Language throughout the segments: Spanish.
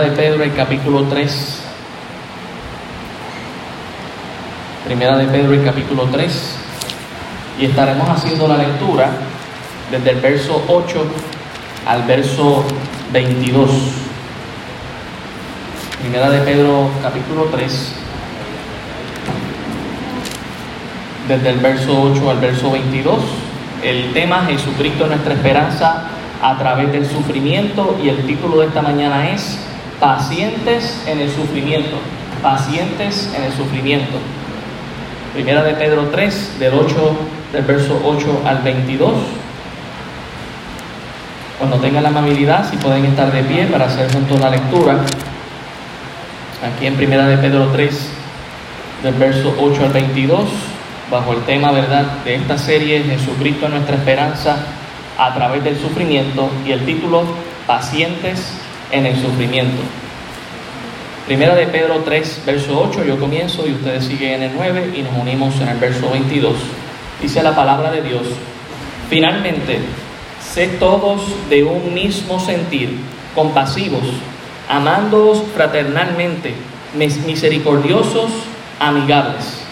De Pedro, el capítulo 3. Primera de Pedro, el capítulo 3. Y estaremos haciendo la lectura desde el verso 8 al verso 22. Primera de Pedro, capítulo 3. Desde el verso 8 al verso 22. El tema Jesucristo nuestra esperanza a través del sufrimiento y el título de esta mañana es Pacientes en el sufrimiento. Pacientes en el sufrimiento. Primera de Pedro 3, del 8, del verso 8 al 22. Cuando tengan la amabilidad, si pueden estar de pie para hacer juntos la lectura. Aquí en Primera de Pedro 3, del verso 8 al 22, bajo el tema, ¿verdad?, de esta serie, Jesucristo nuestra esperanza a través del sufrimiento y el título Pacientes en el sufrimiento. Primera de Pedro 3, verso 8, yo comienzo y ustedes siguen en el 9 y nos unimos en el verso 22. Dice la palabra de Dios, finalmente, sé todos de un mismo sentir, compasivos, amándoos fraternalmente, misericordiosos, amigables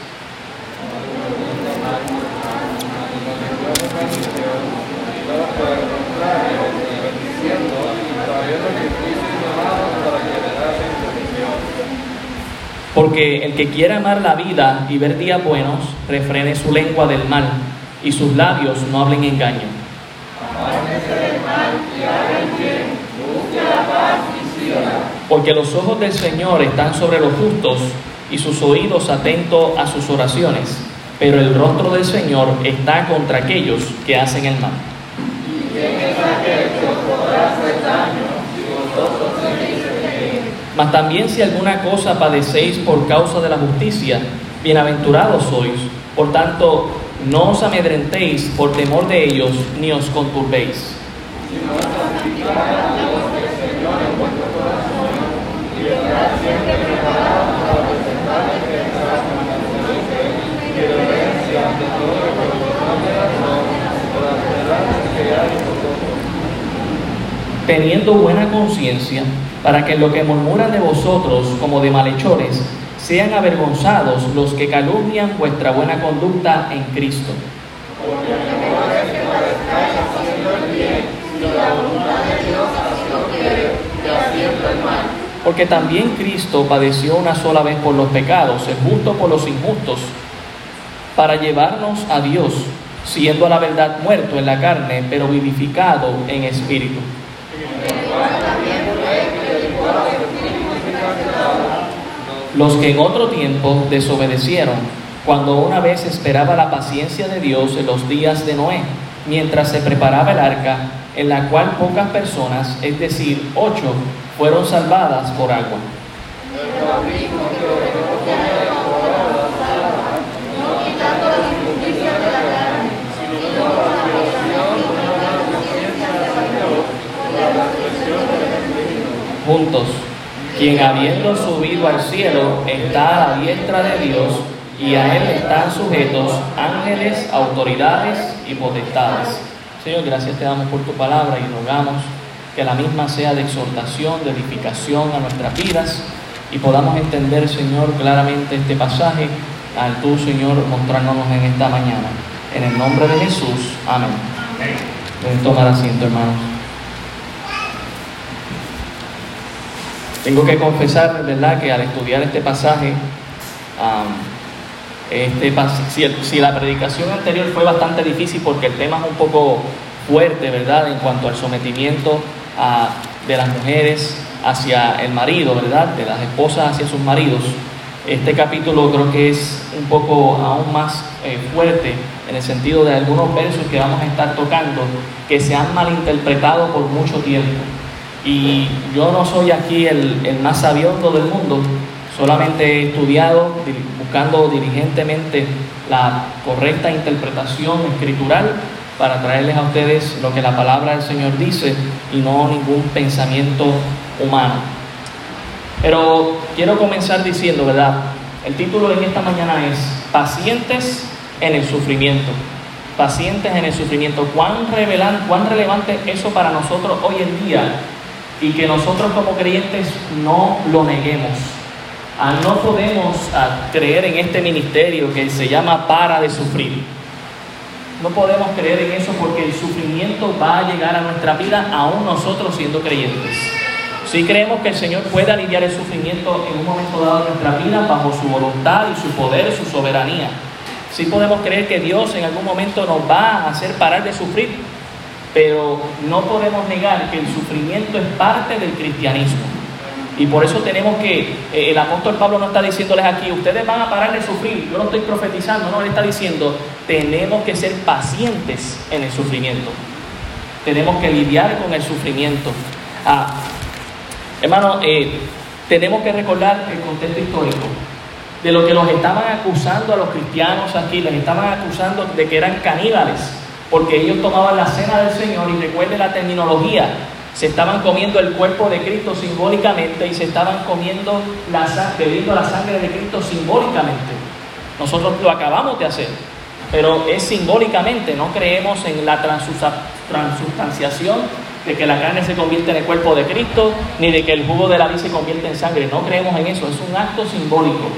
Porque el que quiera amar la vida y ver días buenos, refrene su lengua del mal y sus labios no hablen engaño. Porque los ojos del Señor están sobre los justos y sus oídos atentos a sus oraciones, pero el rostro del Señor está contra aquellos que hacen el mal. Mas también si alguna cosa padecéis por causa de la justicia, bienaventurados sois. Por tanto, no os amedrentéis por temor de ellos, ni os conturbéis. teniendo buena conciencia, para que lo que murmuran de vosotros como de malhechores sean avergonzados los que calumnian vuestra buena conducta en Cristo. Porque también Cristo padeció una sola vez por los pecados, el justo por los injustos, para llevarnos a Dios, siendo a la verdad muerto en la carne, pero vivificado en espíritu los que en otro tiempo desobedecieron, cuando una vez esperaba la paciencia de Dios en los días de Noé, mientras se preparaba el arca, en la cual pocas personas, es decir, ocho, fueron salvadas por agua. Juntos quien habiendo subido al cielo está a la diestra de Dios y a él están sujetos ángeles, autoridades y potestades. Señor, gracias te damos por tu palabra y rogamos que la misma sea de exhortación, de edificación a nuestras vidas y podamos entender, Señor, claramente este pasaje al tú, Señor, mostrándonos en esta mañana. En el nombre de Jesús, amén. Pueden tomar asiento, hermanos. Tengo que confesar, ¿verdad?, que al estudiar este pasaje, este, si, la predicación anterior fue bastante difícil porque el tema es un poco fuerte, ¿verdad?, en cuanto al sometimiento de las mujeres hacia el marido, ¿verdad?, de las esposas hacia sus maridos. Este capítulo creo que es un poco aún más eh, fuerte en el sentido de algunos versos que vamos a estar tocando que se han malinterpretado por mucho tiempo. Y yo no soy aquí el, más sabiondo del mundo, solamente he estudiado buscando diligentemente la correcta interpretación escritural para traerles a ustedes lo que la palabra del Señor dice y no ningún pensamiento humano. Pero quiero comenzar diciendo, ¿verdad? El título de esta mañana es Pacientes en el sufrimiento. Pacientes en el sufrimiento. ¿Cuán, revelan, cuán relevante eso para nosotros hoy en día y que nosotros como creyentes no lo neguemos. Ah, no podemos ah, creer en este ministerio que se llama para de sufrir. No podemos creer en eso porque el sufrimiento va a llegar a nuestra vida aún nosotros siendo creyentes. Si creemos que el Señor puede aliviar el sufrimiento en un momento dado de nuestra vida bajo su voluntad y su poder, su soberanía. Sí podemos creer que Dios en algún momento nos va a hacer parar de sufrir, pero no podemos negar que el sufrimiento es parte del cristianismo. Y por eso tenemos que, eh, el apóstol Pablo no está diciéndoles aquí, ustedes van a parar de sufrir, yo no estoy profetizando, no, él está diciendo, tenemos que ser pacientes en el sufrimiento. Tenemos que lidiar con el sufrimiento. Ah, hermano, eh, tenemos que recordar el contexto histórico de lo que los estaban acusando a los cristianos aquí, les estaban acusando de que eran caníbales, porque ellos tomaban la cena del Señor y recuerde la terminología, se estaban comiendo el cuerpo de Cristo simbólicamente y se estaban comiendo la bebiendo la sangre de Cristo simbólicamente. Nosotros lo acabamos de hacer, pero es simbólicamente, no creemos en la transustanciación de que la carne se convierte en el cuerpo de Cristo, ni de que el jugo de la vida se convierte en sangre, no creemos en eso, es un acto simbólico.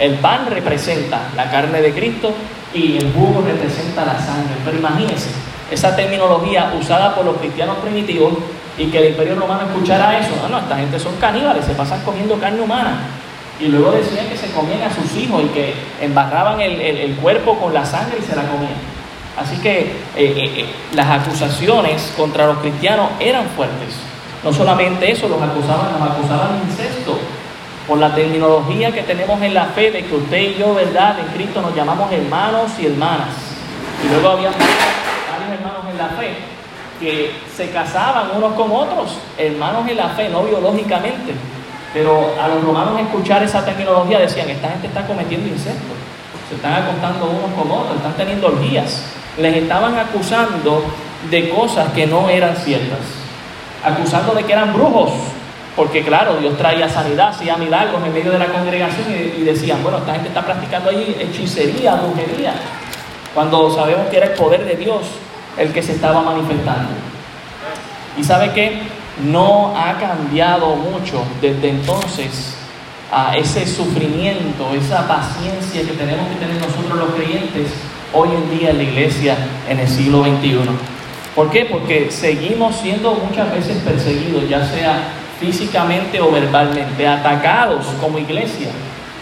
El pan representa la carne de Cristo y el jugo representa la sangre. Pero imagínense, esa terminología usada por los cristianos primitivos y que el imperio romano escuchara eso. No, no, esta gente son caníbales, se pasan comiendo carne humana. Y luego decían que se comían a sus hijos y que embarraban el, cuerpo con la sangre y se la comían. Así que eh, eh, eh, las acusaciones contra los cristianos eran fuertes. No solamente eso, los acusaban, los acusaban de incesto, por la terminología que tenemos en la fe de que usted y yo, ¿verdad? En Cristo nos llamamos hermanos y hermanas. Y luego había varios hermanos en la fe que se casaban unos con otros, hermanos en la fe, no biológicamente. Pero a los romanos escuchar esa terminología decían, esta gente está cometiendo incesto, se están acostando unos con otros, están teniendo orgías. Les estaban acusando de cosas que no eran ciertas, acusando de que eran brujos, porque claro, Dios traía sanidad, hacía milagros en medio de la congregación y, decían, bueno, esta gente está practicando ahí hechicería, brujería, cuando sabemos que era el poder de Dios el que se estaba manifestando. Y sabe que no ha cambiado mucho desde entonces a ese sufrimiento, esa paciencia que tenemos que tener nosotros los creyentes hoy en día en la iglesia en el siglo XXI. ¿Por qué? Porque seguimos siendo muchas veces perseguidos, ya sea físicamente o verbalmente, atacados como iglesia,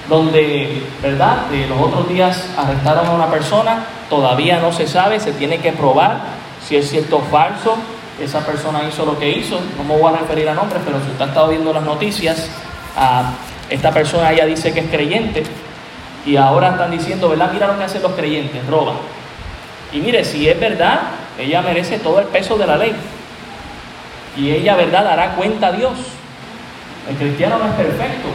donde, ¿verdad? De los otros días arrestaron a una persona, todavía no se sabe, se tiene que probar si es cierto o falso, esa persona hizo lo que hizo, no me voy a referir a nombres, pero si usted ha estado viendo las noticias, a esta persona ya dice que es creyente y ahora están diciendo, ¿verdad? Mira lo que hacen los creyentes, roban. Y mire, si es verdad, ella merece todo el peso de la ley y ella, ¿verdad?, dará cuenta a Dios. El cristiano no es perfecto,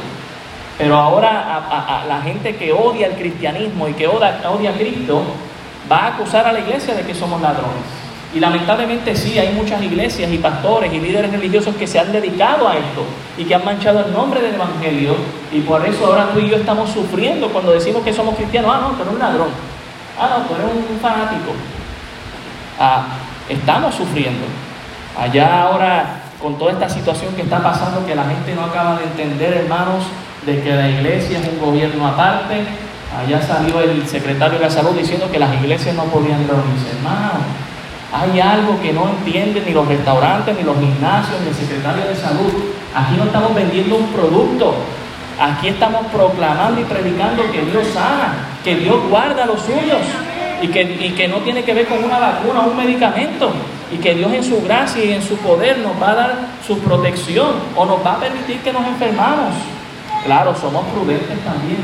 pero ahora la gente que odia el cristianismo y que odia, odia a Cristo va a acusar a la iglesia de que somos ladrones. Y lamentablemente sí, hay muchas iglesias y pastores y líderes religiosos que se han dedicado a esto y que han manchado el nombre del Evangelio y por eso ahora tú y yo estamos sufriendo cuando decimos que somos cristianos. Ah, no, tú eres un ladrón. Ah, no, tú eres un fanático. Ah, estamos sufriendo. Allá ahora, con toda esta situación que está pasando, que la gente no acaba de entender, hermanos, de que la iglesia es un gobierno aparte, allá salió el secretario de la salud diciendo que las iglesias no podían reunirse. Hermano, hay algo que no entienden ni los restaurantes, ni los gimnasios, ni el secretario de salud. Aquí no estamos vendiendo un producto. Aquí estamos proclamando y predicando que Dios sana, que Dios guarda los suyos y que, y que no tiene que ver con una vacuna o un medicamento y que Dios en su gracia y en su poder nos va a dar su protección o nos va a permitir que nos enfermamos. Claro, somos prudentes también.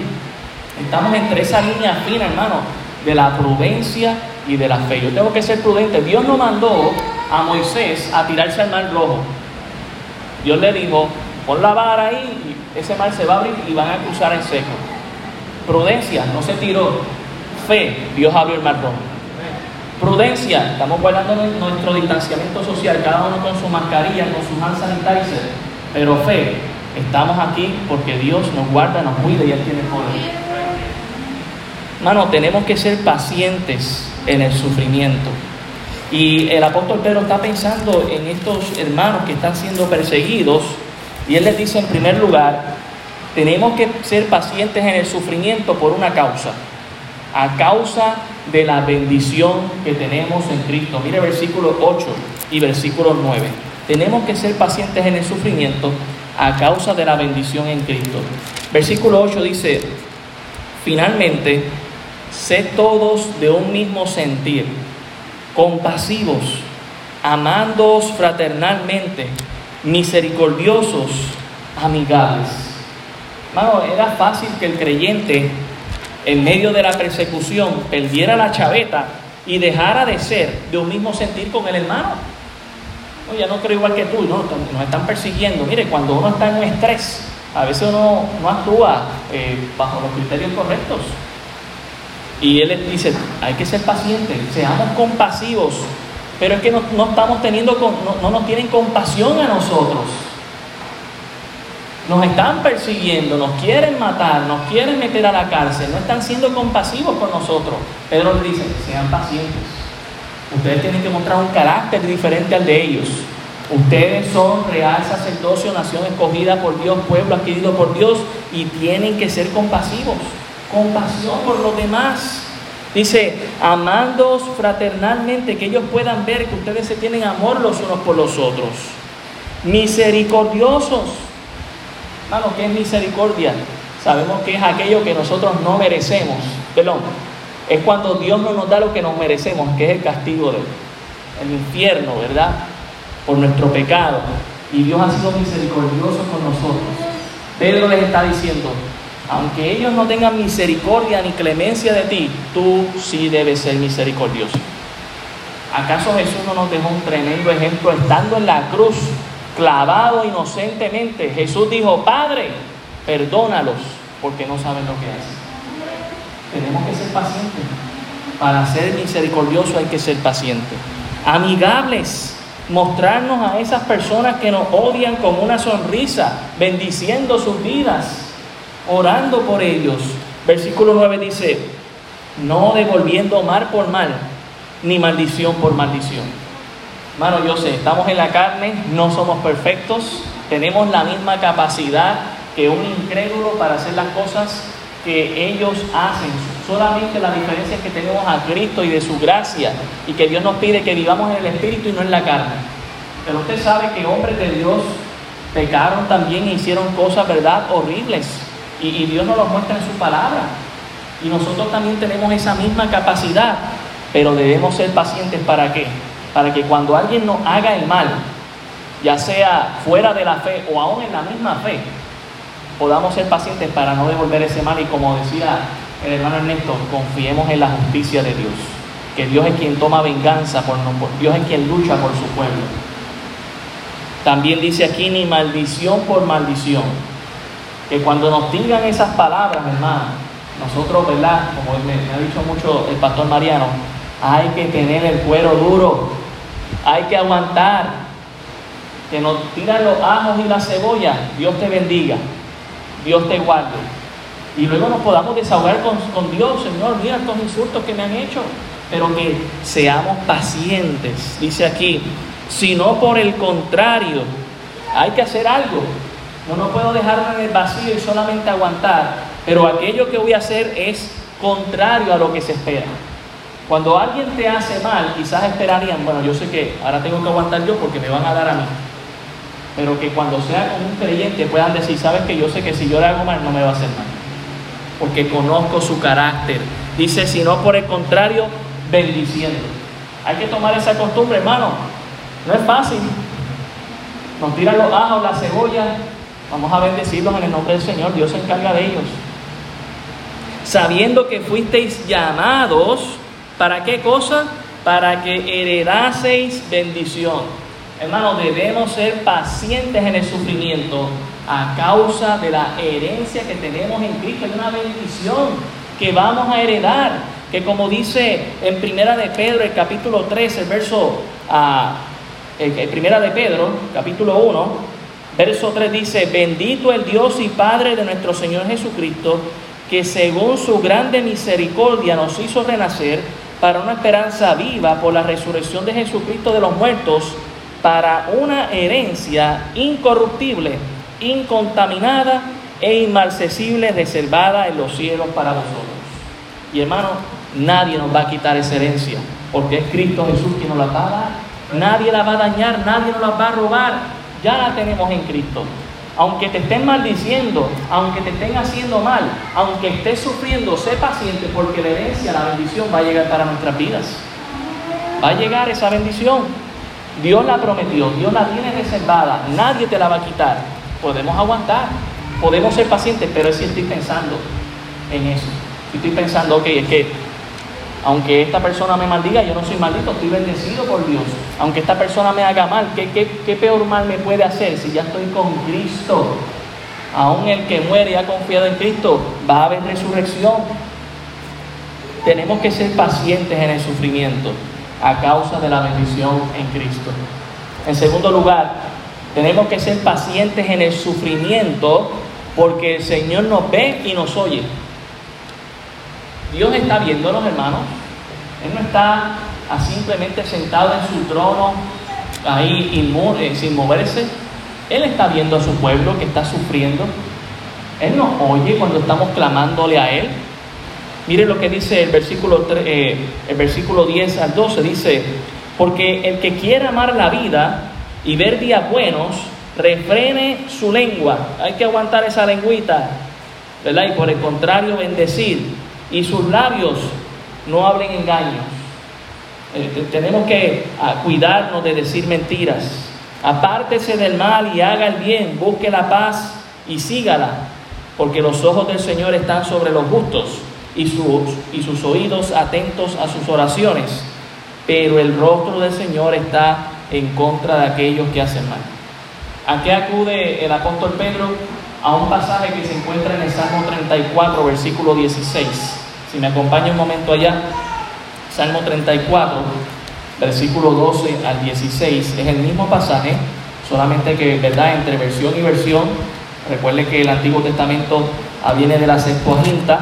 Estamos entre esa línea fina, hermano, de la prudencia y de la fe. Yo tengo que ser prudente. Dios no mandó a Moisés a tirarse al mar rojo. Dios le dijo, pon la vara ahí y ese mar se va a abrir y van a cruzar en seco. Prudencia, no se tiró. Fe, Dios abrió el mar rojo. Prudencia, estamos guardando nuestro distanciamiento social, cada uno con su mascarilla, con su hand sanitizer, pero fe, estamos aquí porque Dios nos guarda, nos cuida y Él tiene poder. Hermano, tenemos que ser pacientes en el sufrimiento. Y el apóstol Pedro está pensando en estos hermanos que están siendo perseguidos y él les dice en primer lugar, tenemos que ser pacientes en el sufrimiento por una causa, a causa de la bendición que tenemos en Cristo. Mire versículo 8 y versículo 9. Tenemos que ser pacientes en el sufrimiento a causa de la bendición en Cristo. Versículo 8 dice, finalmente, sé todos de un mismo sentir, compasivos, amándoos fraternalmente, misericordiosos, amigables. Hermano, era fácil que el creyente, en medio de la persecución, perdiera la chaveta y dejara de ser de un mismo sentir con el hermano. No, ya no creo igual que tú, no, nos están persiguiendo. Mire, cuando uno está en un estrés, a veces uno no actúa eh, bajo los criterios correctos. Y él dice, hay que ser pacientes, seamos compasivos, pero es que no, estamos teniendo, no, no nos tienen compasión a nosotros. Nos están persiguiendo, nos quieren matar, nos quieren meter a la cárcel, no están siendo compasivos con nosotros. Pedro le dice, sean pacientes. Ustedes tienen que mostrar un carácter diferente al de ellos. Ustedes son real sacerdocio, nación escogida por Dios, pueblo adquirido por Dios y tienen que ser compasivos. Compasión por los demás. Dice, amándoos fraternalmente, que ellos puedan ver que ustedes se tienen amor los unos por los otros. Misericordiosos. Hermano, ¿qué es misericordia? Sabemos que es aquello que nosotros no merecemos. Perdón, es cuando Dios no nos da lo que nos merecemos, que es el castigo del infierno, ¿verdad? Por nuestro pecado. Y Dios ha sido misericordioso con nosotros. Pedro les está diciendo, aunque ellos no tengan misericordia ni clemencia de ti, tú sí debes ser misericordioso. ¿Acaso Jesús no nos dejó un tremendo ejemplo estando en la cruz, clavado inocentemente? Jesús dijo, Padre, perdónalos porque no saben lo que hacen. Tenemos que ser pacientes. Para ser misericordioso hay que ser paciente. Amigables. Mostrarnos a esas personas que nos odian con una sonrisa, bendiciendo sus vidas orando por ellos. Versículo 9 dice, no devolviendo mal por mal, ni maldición por maldición. Hermano, yo sé, estamos en la carne, no somos perfectos, tenemos la misma capacidad que un incrédulo para hacer las cosas que ellos hacen. Solamente la diferencia es que tenemos a Cristo y de su gracia y que Dios nos pide que vivamos en el Espíritu y no en la carne. Pero usted sabe que hombres de Dios pecaron también e hicieron cosas, ¿verdad?, horribles. Y, Dios nos lo muestra en su palabra. Y nosotros también tenemos esa misma capacidad, pero debemos ser pacientes para qué? Para que cuando alguien nos haga el mal, ya sea fuera de la fe o aún en la misma fe, podamos ser pacientes para no devolver ese mal y como decía el hermano Ernesto, confiemos en la justicia de Dios, que Dios es quien toma venganza por nosotros, Dios es quien lucha por su pueblo. También dice aquí ni maldición por maldición que cuando nos digan esas palabras, hermano, nosotros, ¿verdad? Como me, ha dicho mucho el pastor Mariano, hay que tener el cuero duro, hay que aguantar. Que nos tiran los ajos y la cebolla, Dios te bendiga, Dios te guarde. Y luego nos podamos desahogar con, Dios, Señor, mira estos insultos que me han hecho, pero que seamos pacientes, dice aquí, sino por el contrario, hay que hacer algo. No, no puedo dejarme en el vacío y solamente aguantar, pero aquello que voy a hacer es contrario a lo que se espera. Cuando alguien te hace mal, quizás esperarían, bueno, yo sé que ahora tengo que aguantar yo porque me van a dar a mí. Pero que cuando sea con un creyente puedan decir, sabes que yo sé que si yo le hago mal no me va a hacer mal. Porque conozco su carácter. Dice, si no por el contrario, bendiciendo. Hay que tomar esa costumbre, hermano. No es fácil. Nos tiran los ajos, la cebolla, Vamos a bendecirlos en el nombre del Señor. Dios se encarga de ellos. Sabiendo que fuisteis llamados, ¿para qué cosa? Para que heredaseis bendición. Hermanos, debemos ser pacientes en el sufrimiento a causa de la herencia que tenemos en Cristo. Es una bendición que vamos a heredar. Que como dice en Primera de Pedro, el capítulo 3, el verso, uh, Primera de Pedro, capítulo 1, Verso 3 dice, bendito el Dios y Padre de nuestro Señor Jesucristo, que según su grande misericordia nos hizo renacer para una esperanza viva por la resurrección de Jesucristo de los muertos, para una herencia incorruptible, incontaminada e inmarcesible, reservada en los cielos para vosotros. Y hermano, nadie nos va a quitar esa herencia, porque es Cristo Jesús quien nos la va a dar. Nadie la va a dañar, nadie nos la va a robar. Ya la tenemos en Cristo. Aunque te estén maldiciendo, aunque te estén haciendo mal, aunque estés sufriendo, sé paciente porque la herencia, la bendición va a llegar para nuestras vidas. Va a llegar esa bendición. Dios la prometió, Dios la tiene reservada, nadie te la va a quitar. Podemos aguantar, podemos ser pacientes, pero si estoy pensando en eso. Estoy pensando, ok, es que aunque esta persona me maldiga, yo no soy maldito, estoy bendecido por Dios. Aunque esta persona me haga mal, ¿qué, qué, peor mal me puede hacer si ya estoy con Cristo? Aún el que muere y ha confiado en Cristo, va a haber resurrección. Tenemos que ser pacientes en el sufrimiento a causa de la bendición en Cristo. En segundo lugar, tenemos que ser pacientes en el sufrimiento porque el Señor nos ve y nos oye. Dios está viéndonos, hermanos. Él no está simplemente sentado en su trono, ahí eh, sin moverse. Él está viendo a su pueblo que está sufriendo. Él nos oye cuando estamos clamándole a Él. Mire lo que dice el versículo, eh, el versículo 10 al 12. Dice, porque el que quiera amar la vida y ver días buenos, refrene su lengua. Hay que aguantar esa lengüita, ¿verdad? Y por el contrario, bendecir y sus labios no hablen engaños. Eh, tenemos que ah, cuidarnos de decir mentiras. Apártese del mal y haga el bien, busque la paz y sígala, porque los ojos del Señor están sobre los justos y sus, y sus oídos atentos a sus oraciones, pero el rostro del Señor está en contra de aquellos que hacen mal. ¿A qué acude el apóstol Pedro? a un pasaje que se encuentra en el Salmo 34, versículo 16. Si me acompaña un momento allá, Salmo 34, versículo 12 al 16, es el mismo pasaje, solamente que, ¿verdad?, entre versión y versión, recuerde que el Antiguo Testamento viene de la Septuaginta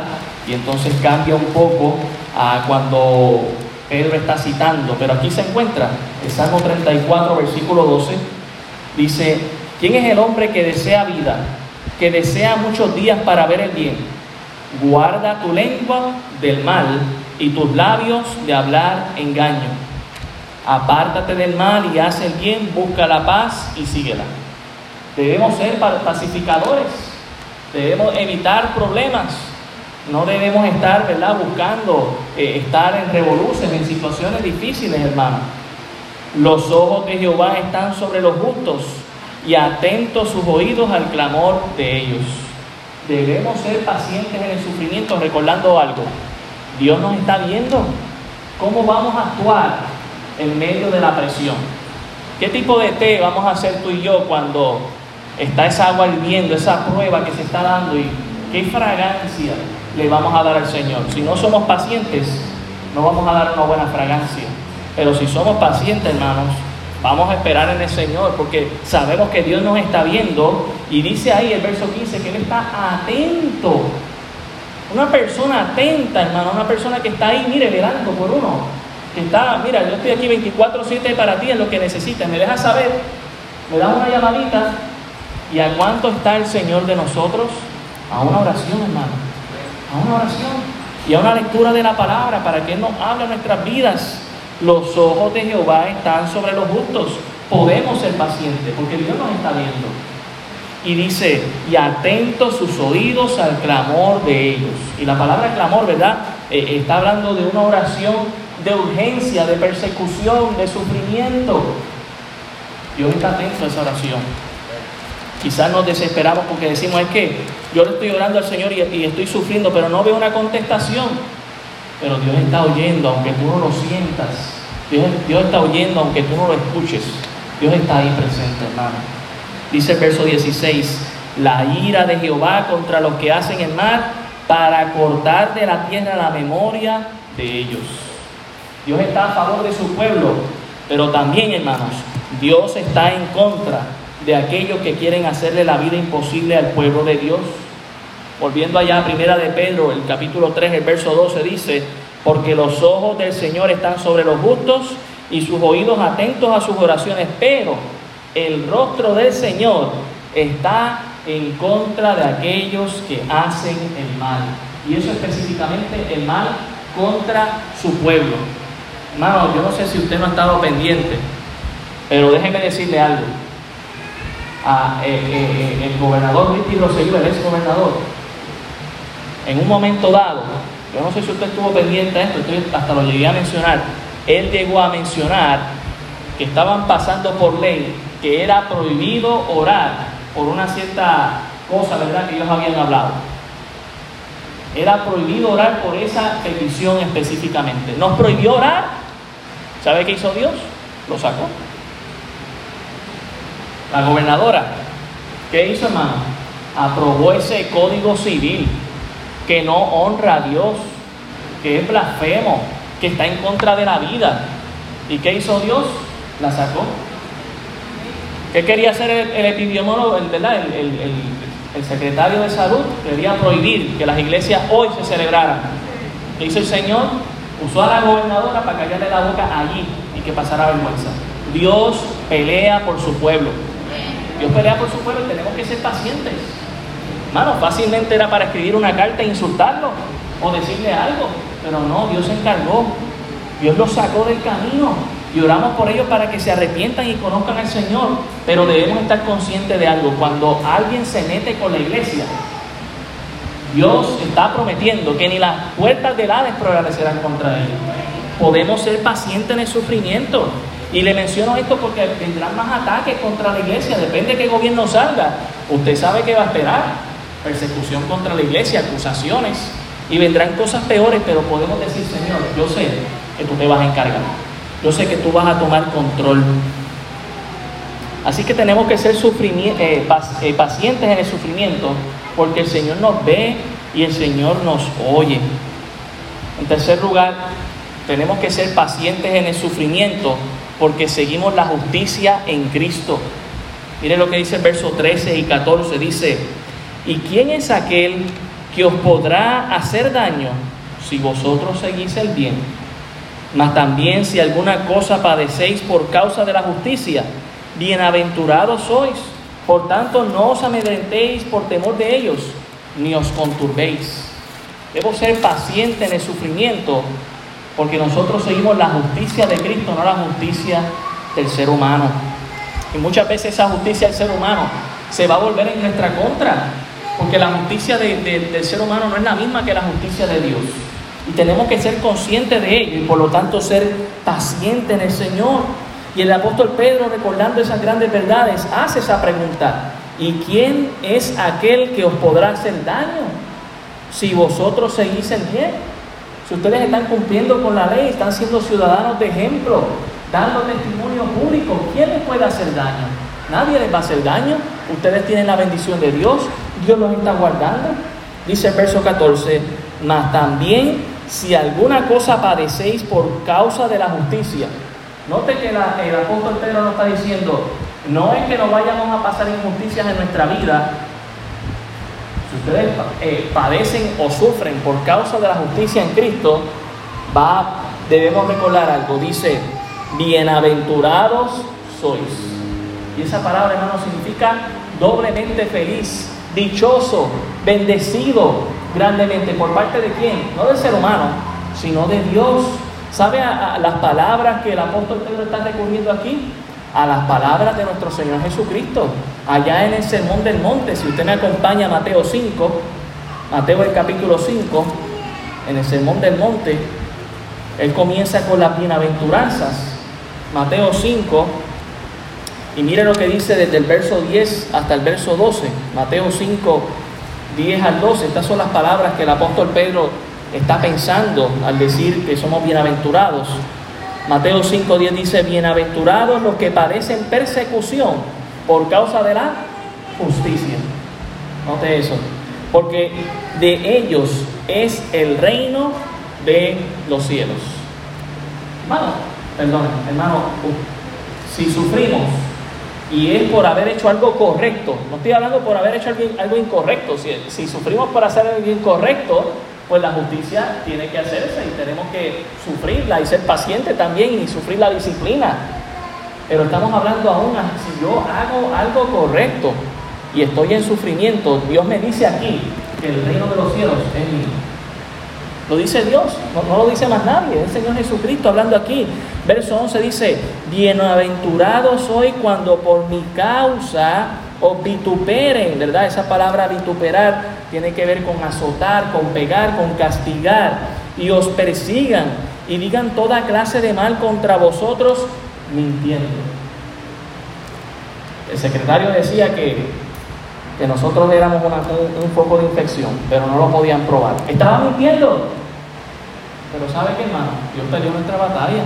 y entonces cambia un poco a cuando Pedro está citando, pero aquí se encuentra el Salmo 34, versículo 12, dice, ¿quién es el hombre que desea vida? que desea muchos días para ver el bien. Guarda tu lengua del mal y tus labios de hablar engaño. Apártate del mal y haz el bien, busca la paz y síguela. Debemos ser pacificadores, debemos evitar problemas, no debemos estar ¿verdad? buscando eh, estar en revoluciones, en situaciones difíciles, hermano. Los ojos de Jehová están sobre los justos y atentos sus oídos al clamor de ellos. Debemos ser pacientes en el sufrimiento recordando algo. Dios nos está viendo. ¿Cómo vamos a actuar en medio de la presión? ¿Qué tipo de té vamos a hacer tú y yo cuando está esa agua hirviendo, esa prueba que se está dando y qué fragancia le vamos a dar al Señor? Si no somos pacientes, no vamos a dar una buena fragancia. Pero si somos pacientes, hermanos, Vamos a esperar en el Señor porque sabemos que Dios nos está viendo y dice ahí el verso 15 que Él está atento. Una persona atenta, hermano, una persona que está ahí, mire, velando por uno. Que está, mira, yo estoy aquí 24-7 para ti en lo que necesitas. Me dejas saber, me das una llamadita. ¿Y a cuánto está el Señor de nosotros? A una oración, hermano. A una oración. Y a una lectura de la palabra para que Él nos hable nuestras vidas. Los ojos de Jehová están sobre los justos. Podemos ser pacientes porque Dios nos está viendo. Y dice, y atentos sus oídos al clamor de ellos. Y la palabra clamor, ¿verdad? Eh, está hablando de una oración de urgencia, de persecución, de sufrimiento. Dios está atento a esa oración. Quizás nos desesperamos porque decimos, es que yo le estoy orando al Señor y estoy sufriendo, pero no veo una contestación. Pero Dios está oyendo aunque tú no lo sientas. Dios, Dios está oyendo aunque tú no lo escuches. Dios está ahí presente, hermano. Dice el verso 16, la ira de Jehová contra los que hacen el mal para cortar de la tierra la memoria de ellos. Dios está a favor de su pueblo, pero también, hermanos, Dios está en contra de aquellos que quieren hacerle la vida imposible al pueblo de Dios. Volviendo allá, primera de Pedro, el capítulo 3, el verso 12 dice, porque los ojos del Señor están sobre los justos y sus oídos atentos a sus oraciones, pero el rostro del Señor está en contra de aquellos que hacen el mal. Y eso específicamente el mal contra su pueblo. Hermano, yo no sé si usted no ha estado pendiente, pero déjeme decirle algo. A, eh, eh, eh, el gobernador Ricky Rosselló, el ex gobernador, en un momento dado, yo no sé si usted estuvo pendiente de esto, hasta lo llegué a mencionar, él llegó a mencionar que estaban pasando por ley que era prohibido orar por una cierta cosa, ¿verdad?, que ellos habían hablado. Era prohibido orar por esa petición específicamente. Nos prohibió orar. ¿Sabe qué hizo Dios? Lo sacó. La gobernadora, ¿qué hizo, hermano? Aprobó ese código civil que no honra a Dios, que es blasfemo, que está en contra de la vida. ¿Y qué hizo Dios? La sacó. ¿Qué quería hacer el, epidemiólogo, el, ¿verdad? El, secretario de salud? Quería prohibir que las iglesias hoy se celebraran. ¿Qué hizo el Señor? Usó a la gobernadora para callarle la boca allí y que pasara vergüenza. Dios pelea por su pueblo. Dios pelea por su pueblo y tenemos que ser pacientes. Hermano, fácilmente era para escribir una carta e insultarlo o decirle algo, pero no, Dios se encargó. Dios lo sacó del camino y oramos por ellos para que se arrepientan y conozcan al Señor. Pero debemos estar conscientes de algo. Cuando alguien se mete con la iglesia, Dios está prometiendo que ni las puertas del Hades prevalecerán contra ellos. Podemos ser pacientes en el sufrimiento. Y le menciono esto porque vendrán más ataques contra la iglesia. Depende de qué gobierno salga. Usted sabe que va a esperar. Persecución contra la iglesia, acusaciones. Y vendrán cosas peores, pero podemos decir, Señor, yo sé que tú te vas a encargar. Yo sé que tú vas a tomar control. Así que tenemos que ser eh, eh, pacientes en el sufrimiento porque el Señor nos ve y el Señor nos oye. En tercer lugar, tenemos que ser pacientes en el sufrimiento porque seguimos la justicia en Cristo. Mire lo que dice el verso 13 y 14. Dice, ¿y quién es aquel que os podrá hacer daño si vosotros seguís el bien? Mas también si alguna cosa padecéis por causa de la justicia, bienaventurados sois. Por tanto, no os amedrentéis por temor de ellos, ni os conturbéis. Debo ser paciente en el sufrimiento, porque nosotros seguimos la justicia de Cristo, no la justicia del ser humano. Y muchas veces esa justicia del ser humano se va a volver en nuestra contra, porque la justicia del ser humano no es la misma que la justicia de Dios. Y tenemos que ser conscientes de ello y por lo tanto ser pacientes en el Señor. Y el apóstol Pedro, recordando esas grandes verdades, hace esa pregunta. ¿Y quién es aquel que os podrá hacer daño si vosotros seguís el bien? Si ustedes están cumpliendo con la ley, están siendo ciudadanos de ejemplo, dando testimonio público, ¿quién les puede hacer daño? Nadie les va a hacer daño. Ustedes tienen la bendición de Dios, Dios los está guardando. Dice el verso 14, mas también si alguna cosa padecéis por causa de la justicia. Note que el apóstol Pedro nos está diciendo, no es que no vayamos a pasar injusticias en nuestra vida. Si ustedes eh, padecen o sufren por causa de la justicia en Cristo, debemos recordar algo. Dice, bienaventurados sois. Y esa palabra, hermano, significa doblemente feliz, dichoso, bendecido, grandemente. ¿Por parte de quién? No del ser humano, sino de Dios. ¿Sabe las palabras que el apóstol Pedro está recurriendo aquí? A las palabras de nuestro Señor Jesucristo. Allá en el Sermón del Monte, si usted me acompaña a Mateo 5, Mateo el capítulo 5, en el Sermón del Monte, él comienza con las bienaventuranzas. Mateo 5, y mire lo que dice desde el verso 10 hasta el verso 12. Mateo 5, 10 al 12. Estas son las palabras que el apóstol Pedro está pensando al decir que somos bienaventurados. Mateo 5, 10 dice, bienaventurados los que padecen persecución por causa de la justicia. Note eso. Porque de ellos es el reino de los cielos. Hermano, perdón, hermano, si sufrimos y es por haber hecho algo correcto. No estoy hablando por haber hecho algo, incorrecto. Si, sufrimos por hacer algo incorrecto, pues la justicia tiene que hacerse y tenemos que sufrirla y ser paciente también y sufrir la disciplina. Pero estamos hablando aún, si yo hago algo correcto y estoy en sufrimiento, Dios me dice aquí que el reino de los cielos es mío. Lo dice Dios, no, lo dice más nadie, el Señor Jesucristo hablando aquí. Verso 11 dice, bienaventurado soy cuando por mi causa os vituperen, ¿verdad? Esa palabra vituperar tiene que ver con azotar, con pegar, con castigar, y os persigan y digan toda clase de mal contra vosotros mintiendo. El secretario decía que, que nosotros éramos un, un, foco de infección, pero no lo podían probar. Estaba mintiendo. Pero ¿sabe qué, hermano? Dios perdió nuestra batalla.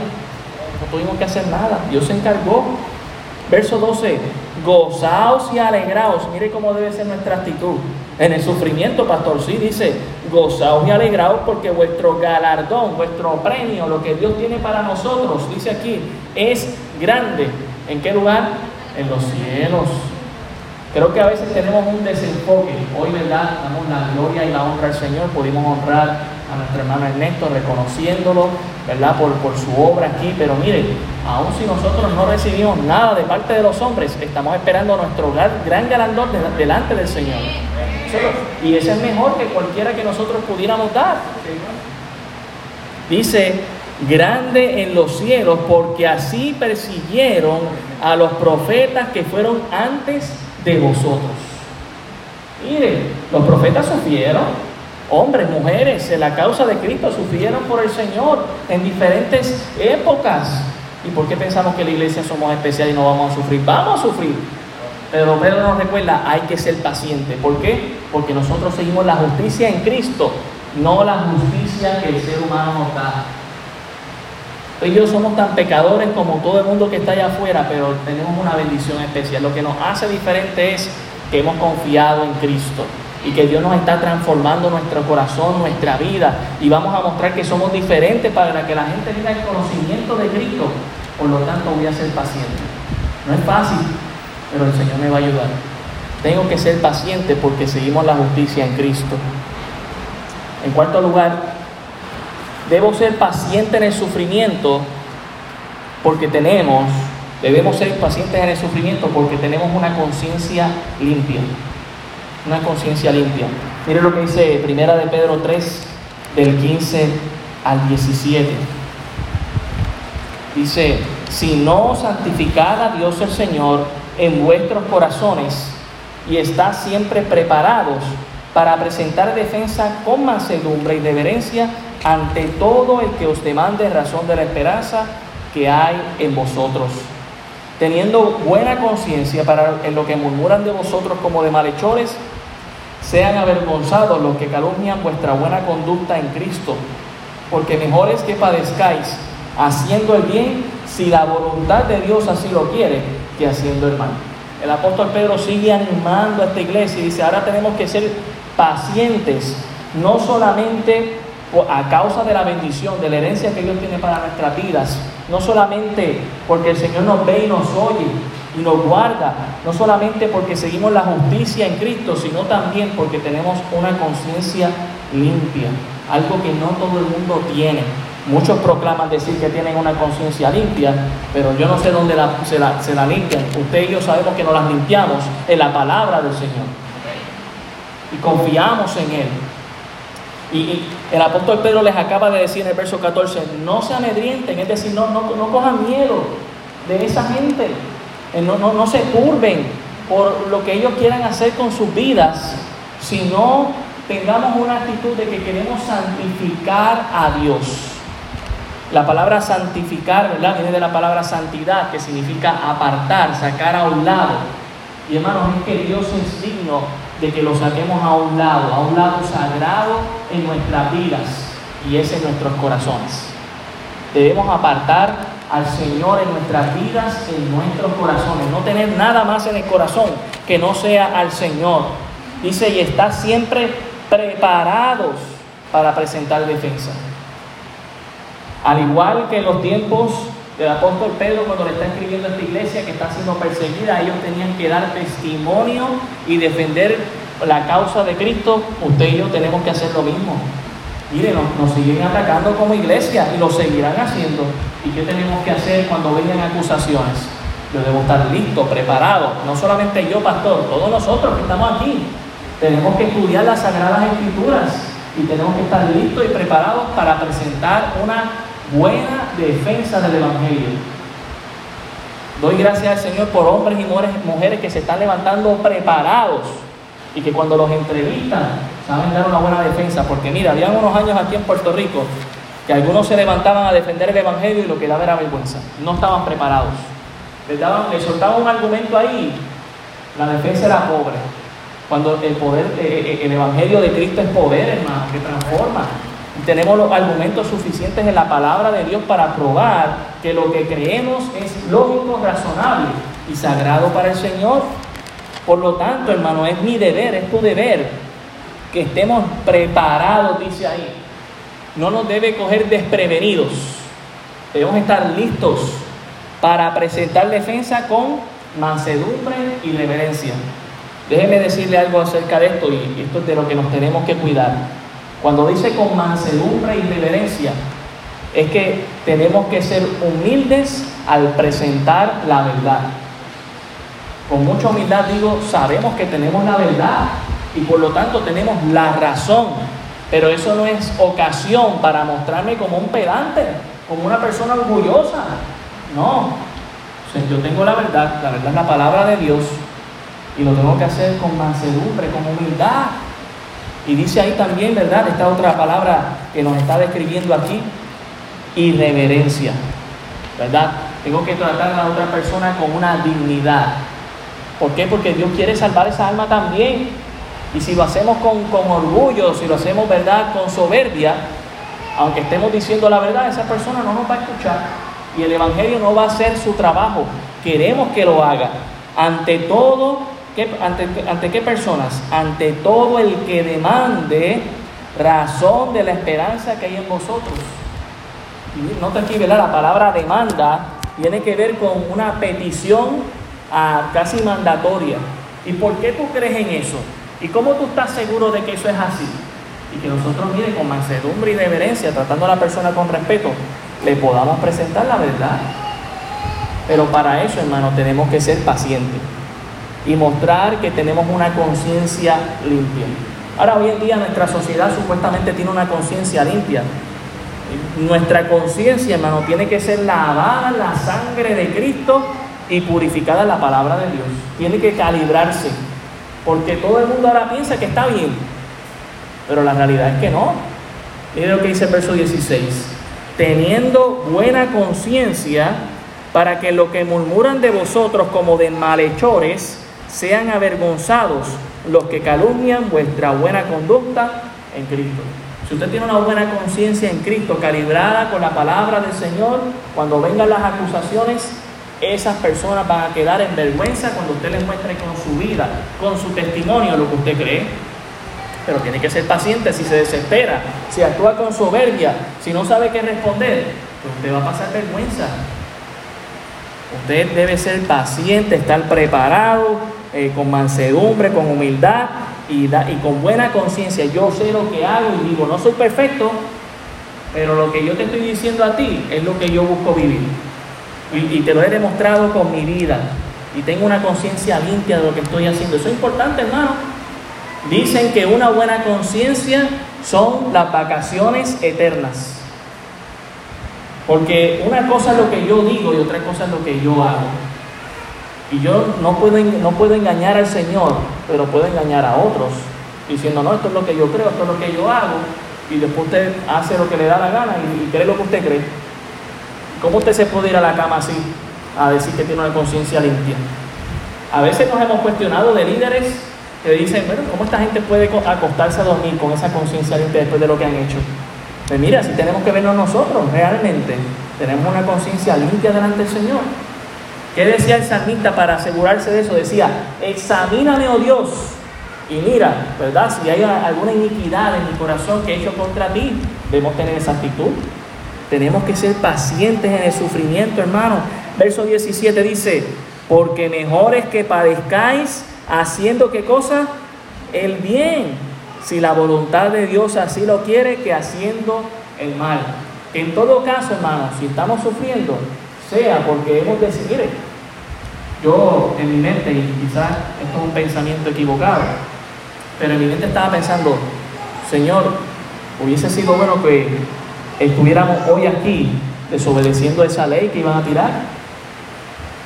No tuvimos que hacer nada. Dios se encargó. Verso 12. Gozaos y alegraos. Mire cómo debe ser nuestra actitud. En el sufrimiento, pastor, sí dice, gozaos y alegraos porque vuestro galardón, vuestro premio, lo que Dios tiene para nosotros, dice aquí, es grande. ¿En qué lugar? En los cielos. Creo que a veces tenemos un desenfoque. Hoy, ¿verdad? Damos la gloria y la honra al Señor. Pudimos honrar a nuestro hermano Ernesto reconociéndolo, ¿verdad? Por, su obra aquí. Pero mire, aun si nosotros no recibimos nada de parte de los hombres, estamos esperando nuestro gran galardón delante del Señor. Y ese es mejor que cualquiera que nosotros pudiéramos dar. Dice, grande en los cielos, porque así persiguieron a los profetas que fueron antes de vosotros. Miren, los profetas sufrieron, hombres, mujeres, en la causa de Cristo sufrieron por el Señor en diferentes épocas. ¿Y por qué pensamos que la iglesia somos especial y no vamos a sufrir? Vamos a sufrir. Pero Pedro nos recuerda, hay que ser paciente. ¿Por qué? Porque nosotros seguimos la justicia en Cristo, no la justicia que el ser humano nos da. Ellos somos tan pecadores como todo el mundo que está allá afuera, pero tenemos una bendición especial. Lo que nos hace diferente es que hemos confiado en Cristo y que Dios nos está transformando nuestro corazón, nuestra vida y vamos a mostrar que somos diferentes para que la gente tenga el conocimiento de Cristo. Por lo tanto, voy a ser paciente. No es fácil, pero el Señor me va a ayudar. Tengo que ser paciente porque seguimos la justicia en Cristo. En cuarto lugar, Debo ser paciente en el sufrimiento porque tenemos, debemos ser pacientes en el sufrimiento porque tenemos una conciencia limpia. Una conciencia limpia. Mire lo que dice Primera de Pedro 3, del 15 al 17. Dice, si no santificad a Dios el Señor en vuestros corazones y está siempre preparados para presentar defensa con mansedumbre y reverencia ante todo el que os demande razón de la esperanza que hay en vosotros, teniendo buena conciencia para en lo que murmuran de vosotros como de malhechores, sean avergonzados los que calumnian vuestra buena conducta en Cristo, porque mejor es que padezcáis haciendo el bien si la voluntad de Dios así lo quiere, que haciendo el mal. El apóstol Pedro sigue animando a esta iglesia y dice, ahora tenemos que ser pacientes, no solamente a causa de la bendición, de la herencia que Dios tiene para nuestras vidas, no solamente porque el Señor nos ve y nos oye y nos guarda, no solamente porque seguimos la justicia en Cristo, sino también porque tenemos una conciencia limpia, algo que no todo el mundo tiene. Muchos proclaman decir que tienen una conciencia limpia, pero yo no sé dónde se, la, se la limpian. Usted y yo sabemos que nos las limpiamos en la palabra del Señor. Y confiamos en Él. Y, el apóstol Pedro les acaba de decir en el verso 14, no se amedrienten, es decir, no, no, no cojan miedo de esa gente, eh, no, no, no se turben por lo que ellos quieran hacer con sus vidas, sino tengamos una actitud de que queremos santificar a Dios. La palabra santificar, ¿verdad? Viene de la palabra santidad, que significa apartar, sacar a un lado. Y hermanos, es que Dios es digno de que lo saquemos a un lado, a un lado sagrado en nuestras vidas y es en nuestros corazones. Debemos apartar al Señor en nuestras vidas, en nuestros corazones, no tener nada más en el corazón que no sea al Señor. Dice, y estar siempre preparados para presentar defensa. Al igual que en los tiempos del apóstol Pedro cuando le está escribiendo a esta iglesia que está siendo perseguida, ellos tenían que dar testimonio y defender la causa de Cristo, usted y yo tenemos que hacer lo mismo. Mire, nos, siguen atacando como iglesia y lo seguirán haciendo. ¿Y qué tenemos que hacer cuando vengan acusaciones? Yo debo estar listo, preparado. No solamente yo, pastor, todos nosotros que estamos aquí. Tenemos que estudiar las Sagradas Escrituras y tenemos que estar listos y preparados para presentar una buena defensa del Evangelio. Doy gracias al Señor por hombres y mujeres que se están levantando preparados y que cuando los entrevistan saben dar una buena defensa. Porque mira, había unos años aquí en Puerto Rico que algunos se levantaban a defender el Evangelio y lo que daba era vergüenza. No estaban preparados. Les, daban, les soltaban un argumento ahí, la defensa era pobre. Cuando el poder, eh, eh, el Evangelio de Cristo es poder, hermano, que transforma. Tenemos los argumentos suficientes en la palabra de Dios para probar que lo que creemos es lógico, razonable y sagrado para el Señor. Por lo tanto, hermano, es mi deber, es tu deber que estemos preparados, dice ahí. No nos debe coger desprevenidos. Debemos estar listos para presentar defensa con mansedumbre y reverencia. Déjeme decirle algo acerca de esto y esto es de lo que nos tenemos que cuidar. Cuando dice con mansedumbre y reverencia, es que tenemos que ser humildes al presentar la verdad con mucha humildad digo, sabemos que tenemos la verdad y por lo tanto tenemos la razón, pero eso no es ocasión para mostrarme como un pedante, como una persona orgullosa. No, yo tengo la verdad, la verdad es la palabra de Dios y lo tengo que hacer con mansedumbre, con humildad. Y dice ahí también, ¿verdad? Esta otra palabra que nos está describiendo aquí, irreverencia, ¿verdad? Tengo que tratar a la otra persona con una dignidad, ¿Por qué? Porque Dios quiere salvar esa alma también. Y si lo hacemos con, orgullo, si lo hacemos, ¿verdad?, con soberbia, aunque estemos diciendo la verdad, esa persona no nos va a escuchar. Y el Evangelio no va a hacer su trabajo. Queremos que lo haga. Ante todo, ¿qué, ante, ¿ante qué personas? Ante todo el que demande razón de la esperanza que hay en vosotros. Y nota aquí, ¿verdad? La palabra demanda tiene que ver con una petición casi mandatoria. ¿Y por qué tú crees en eso? ¿Y cómo tú estás seguro de que eso es así? Y que nosotros, mire, con mansedumbre y reverencia, tratando a la persona con respeto, le podamos presentar la verdad. Pero para eso, hermano, tenemos que ser pacientes y mostrar que tenemos una conciencia limpia. Ahora, hoy en día nuestra sociedad supuestamente tiene una conciencia limpia. Nuestra conciencia, hermano, tiene que ser lavada la sangre de Cristo y purificada la palabra de Dios. Tiene que calibrarse, porque todo el mundo ahora piensa que está bien, pero la realidad es que no. Mire lo que dice el verso 16, teniendo buena conciencia para que lo que murmuran de vosotros como de malhechores sean avergonzados los que calumnian vuestra buena conducta en Cristo. Si usted tiene una buena conciencia en Cristo, calibrada con la palabra del Señor, cuando vengan las acusaciones, esas personas van a quedar en vergüenza cuando usted les muestre con su vida, con su testimonio lo que usted cree. Pero tiene que ser paciente si se desespera, si actúa con soberbia, si no sabe qué responder, pues usted va a pasar vergüenza. Usted debe ser paciente, estar preparado, eh, con mansedumbre, con humildad y, y con buena conciencia. Yo sé lo que hago y digo, no soy perfecto, pero lo que yo te estoy diciendo a ti es lo que yo busco vivir. Y, te lo he demostrado con mi vida. Y tengo una conciencia limpia de lo que estoy haciendo. Eso es importante, hermano. Dicen que una buena conciencia son las vacaciones eternas. Porque una cosa es lo que yo digo y otra cosa es lo que yo hago. Y yo no puedo, engañar al Señor, pero puedo engañar a otros, diciendo, no, esto es lo que yo creo, esto es lo que yo hago, y después usted hace lo que le da la gana y cree lo que usted cree. ¿Cómo usted se puede ir a la cama así a decir que tiene una conciencia limpia? A veces nos hemos cuestionado de líderes que dicen, bueno, ¿cómo esta gente puede acostarse a dormir con esa conciencia limpia después de lo que han hecho? Pues mira, si tenemos que vernos nosotros realmente, tenemos una conciencia limpia delante del Señor. ¿Qué decía el salmista para asegurarse de eso? Decía, examíname, oh Dios, y mira, ¿verdad? Si hay alguna iniquidad en mi corazón que he hecho contra ti, debemos tener esa actitud. Tenemos que ser pacientes en el sufrimiento, hermano. Verso 17 dice, porque mejor es que padezcáis haciendo qué cosa? El bien, si la voluntad de Dios así lo quiere, que haciendo el mal. En todo caso, hermanos, si estamos sufriendo, sea porque hemos decidido, yo en mi mente, y quizás esto es un pensamiento equivocado, pero en mi mente estaba pensando, Señor, hubiese sido bueno que estuviéramos hoy aquí desobedeciendo esa ley que iban a tirar.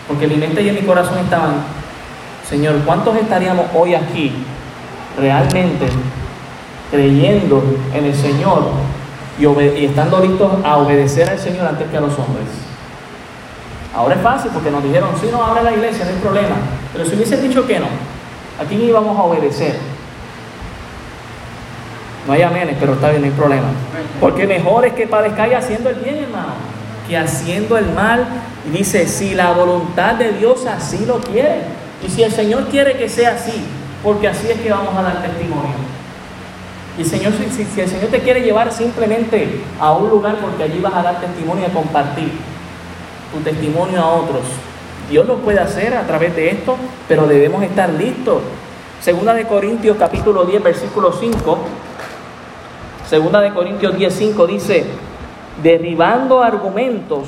Porque en mi mente y en mi corazón estaban, Señor, ¿cuántos estaríamos hoy aquí realmente creyendo en el Señor y, y, estando listos a obedecer al Señor antes que a los hombres? Ahora es fácil porque nos dijeron, si no abre la iglesia, no hay problema. Pero si hubiese dicho que no, ¿a quién íbamos a obedecer? No hay amenes, pero está bien, no hay problema. Porque mejor es que padezcáis haciendo el bien, hermano, que haciendo el mal. Y dice, si la voluntad de Dios así lo quiere. Y si el Señor quiere que sea así, porque así es que vamos a dar testimonio. Y el Señor, si, si el Señor te quiere llevar simplemente a un lugar porque allí vas a dar testimonio y a compartir tu testimonio a otros, Dios lo puede hacer a través de esto, pero debemos estar listos. Segunda de Corintios capítulo 10, versículo 5 Segunda de Corintios 10:5 dice, derribando argumentos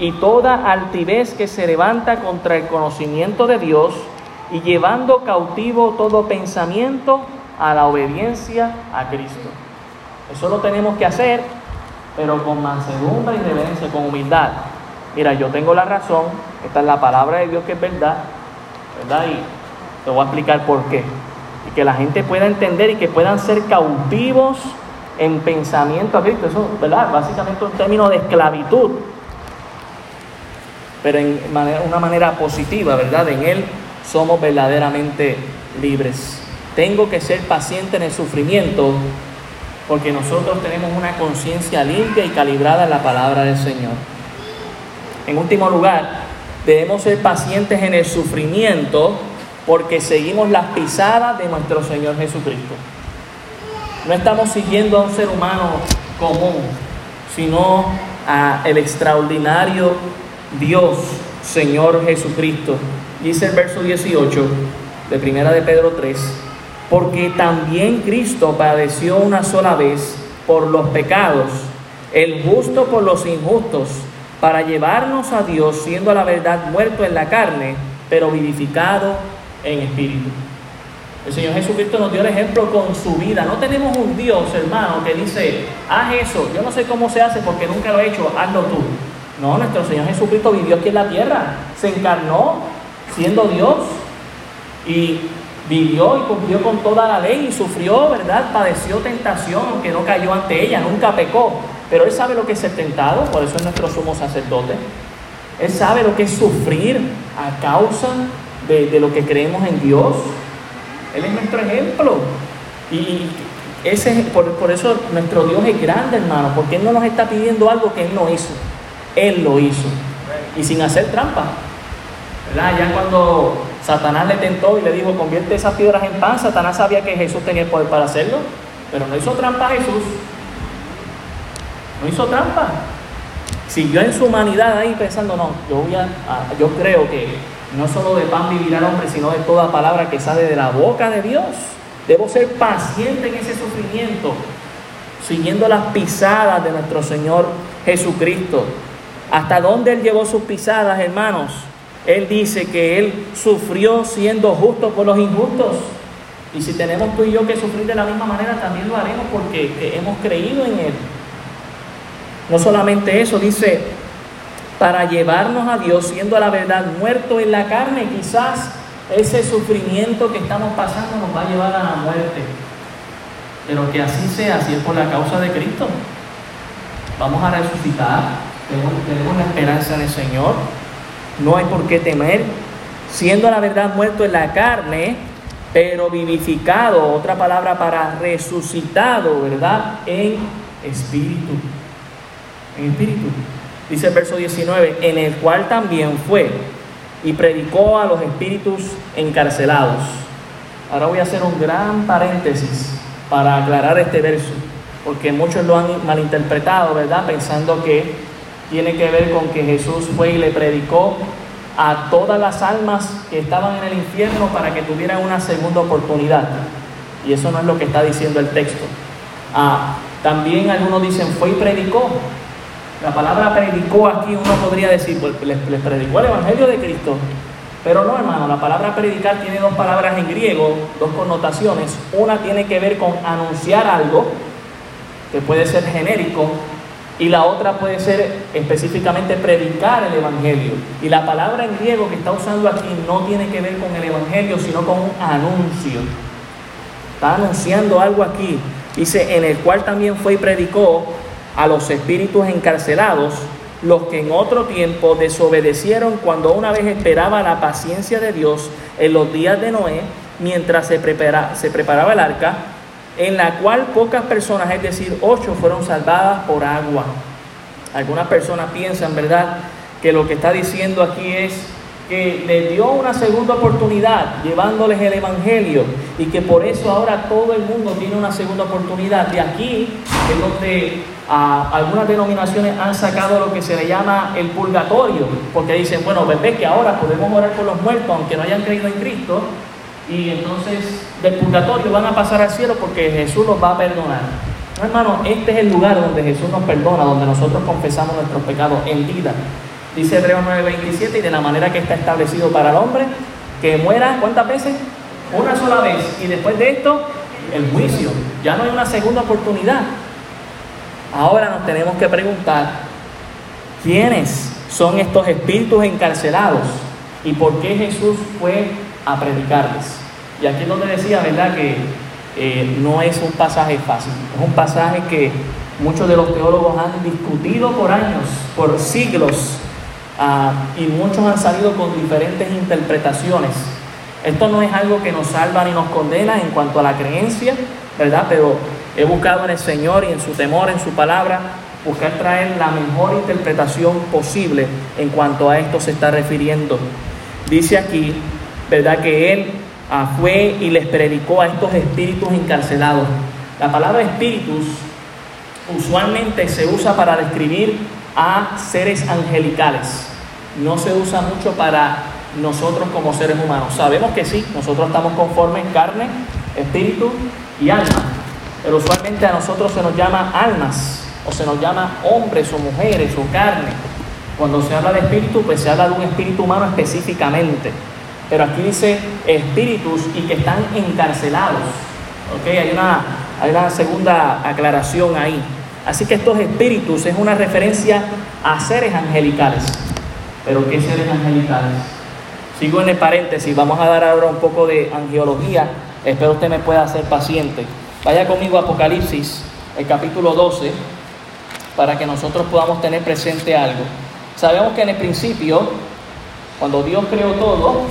y toda altivez que se levanta contra el conocimiento de Dios y llevando cautivo todo pensamiento a la obediencia a Cristo. Eso lo tenemos que hacer, pero con mansedumbre y reverencia, con humildad. Mira, yo tengo la razón, esta es la palabra de Dios que es verdad, ¿verdad? Y te voy a explicar por qué. Y que la gente pueda entender y que puedan ser cautivos en pensamiento a Cristo. Eso, ¿verdad? Básicamente un término de esclavitud, pero en una manera positiva, ¿verdad? En Él somos verdaderamente libres. Tengo que ser paciente en el sufrimiento porque nosotros tenemos una conciencia limpia y calibrada en la palabra del Señor. En último lugar, debemos ser pacientes en el sufrimiento porque seguimos las pisadas de nuestro Señor Jesucristo. No estamos siguiendo a un ser humano común, sino a el extraordinario Dios, Señor Jesucristo. Dice el verso 18 de Primera de Pedro 3, porque también Cristo padeció una sola vez por los pecados, el justo por los injustos, para llevarnos a Dios, siendo a la verdad muerto en la carne, pero vivificado en espíritu. El Señor Jesucristo nos dio el ejemplo con su vida. No tenemos un Dios, hermano, que dice, haz eso. Yo no sé cómo se hace porque nunca lo he hecho, hazlo tú. No, nuestro Señor Jesucristo vivió aquí en la tierra, se encarnó siendo Dios y vivió y cumplió con toda la ley y sufrió, ¿verdad? Padeció tentación, aunque no cayó ante ella, nunca pecó. Pero Él sabe lo que es ser tentado, por eso es nuestro sumo sacerdote. Él sabe lo que es sufrir a causa de, lo que creemos en Dios. Él es nuestro ejemplo. Y ese, por, eso nuestro Dios es grande, hermano, porque Él no nos está pidiendo algo que Él no hizo. Él lo hizo. Y sin hacer trampa. Ya cuando Satanás le tentó y le dijo, convierte esas piedras en pan, Satanás sabía que Jesús tenía el poder para hacerlo, pero no hizo trampa a Jesús. No hizo trampa. Siguió en su humanidad ahí pensando, no, yo voy a, yo creo que no solo de pan vivirá el hombre, sino de toda palabra que sale de la boca de Dios. Debo ser paciente en ese sufrimiento, siguiendo las pisadas de nuestro Señor Jesucristo. ¿Hasta dónde Él llevó sus pisadas, hermanos? Él dice que Él sufrió siendo justo por los injustos. Y si tenemos tú y yo que sufrir de la misma manera, también lo haremos porque hemos creído en Él. No solamente eso, dice, para llevarnos a Dios, siendo a la verdad muerto en la carne, quizás ese sufrimiento que estamos pasando nos va a llevar a la muerte. Pero que así sea, si es por la causa de Cristo. Vamos a resucitar, tenemos, la esperanza en el Señor, no hay por qué temer, siendo a la verdad muerto en la carne, pero vivificado, otra palabra para resucitado, ¿verdad? En espíritu en espíritu. Dice el verso 19, en el cual también fue y predicó a los espíritus encarcelados. Ahora voy a hacer un gran paréntesis para aclarar este verso, porque muchos lo han malinterpretado, ¿verdad? Pensando que tiene que ver con que Jesús fue y le predicó a todas las almas que estaban en el infierno para que tuvieran una segunda oportunidad. Y eso no es lo que está diciendo el texto. Ah, también algunos dicen fue y predicó. La palabra predicó aquí uno podría decir, pues les, les predicó el Evangelio de Cristo. Pero no, hermano, la palabra predicar tiene dos palabras en griego, dos connotaciones. Una tiene que ver con anunciar algo, que puede ser genérico, y la otra puede ser específicamente predicar el Evangelio. Y la palabra en griego que está usando aquí no tiene que ver con el Evangelio, sino con un anuncio. Está anunciando algo aquí. Dice, en el cual también fue y predicó a los espíritus encarcelados los que en otro tiempo desobedecieron cuando una vez esperaba la paciencia de Dios en los días de Noé, mientras se, se preparaba el arca, en la cual pocas personas, es decir, ocho, fueron salvadas por agua. Algunas personas piensan, ¿verdad?, que lo que está diciendo aquí es que le dio una segunda oportunidad llevándoles el Evangelio y que por eso ahora todo el mundo tiene una segunda oportunidad. De aquí es donde algunas denominaciones han sacado lo que se le llama el purgatorio, porque dicen, bueno, ves que ahora podemos orar por los muertos aunque no hayan creído en Cristo y entonces del purgatorio van a pasar al cielo porque Jesús los va a perdonar. No, hermano, este es el lugar donde Jesús nos perdona, donde nosotros confesamos nuestros pecados en vida. Dice Hebreos 9:27, y de la manera que está establecido para el hombre, que muera, ¿cuántas veces? Una sola vez. Y después de esto, el juicio. Ya no hay una segunda oportunidad. Ahora nos tenemos que preguntar, ¿quiénes son estos espíritus encarcelados? ¿Y por qué Jesús fue a predicarles? Y aquí es donde decía, ¿verdad? Que eh, no es un pasaje fácil, es un pasaje que muchos de los teólogos han discutido por años, por siglos, Ah, y muchos han salido con diferentes interpretaciones. Esto no es algo que nos salva ni nos condena en cuanto a la creencia, ¿verdad? Pero he buscado en el Señor y en su temor, en su palabra, buscar traer la mejor interpretación posible en cuanto a esto se está refiriendo. Dice aquí, ¿verdad? Que Él fue y les predicó a estos espíritus encarcelados. La palabra espíritus usualmente se usa para describir a seres angelicales no se usa mucho para nosotros como seres humanos. Sabemos que sí, nosotros estamos conformes en carne, espíritu y alma, pero usualmente a nosotros se nos llama almas o se nos llama hombres o mujeres o carne. Cuando se habla de espíritu, pues se habla de un espíritu humano específicamente. Pero aquí dice espíritus y que están encarcelados. ¿Ok? Hay una, hay una segunda aclaración ahí. Así que estos espíritus es una referencia a seres angelicales. Pero ¿qué seres angelicales? Sigo en el paréntesis, vamos a dar ahora un poco de angiología. Espero usted me pueda hacer paciente. Vaya conmigo a Apocalipsis, el capítulo 12, para que nosotros podamos tener presente algo. Sabemos que en el principio, cuando Dios creó todo,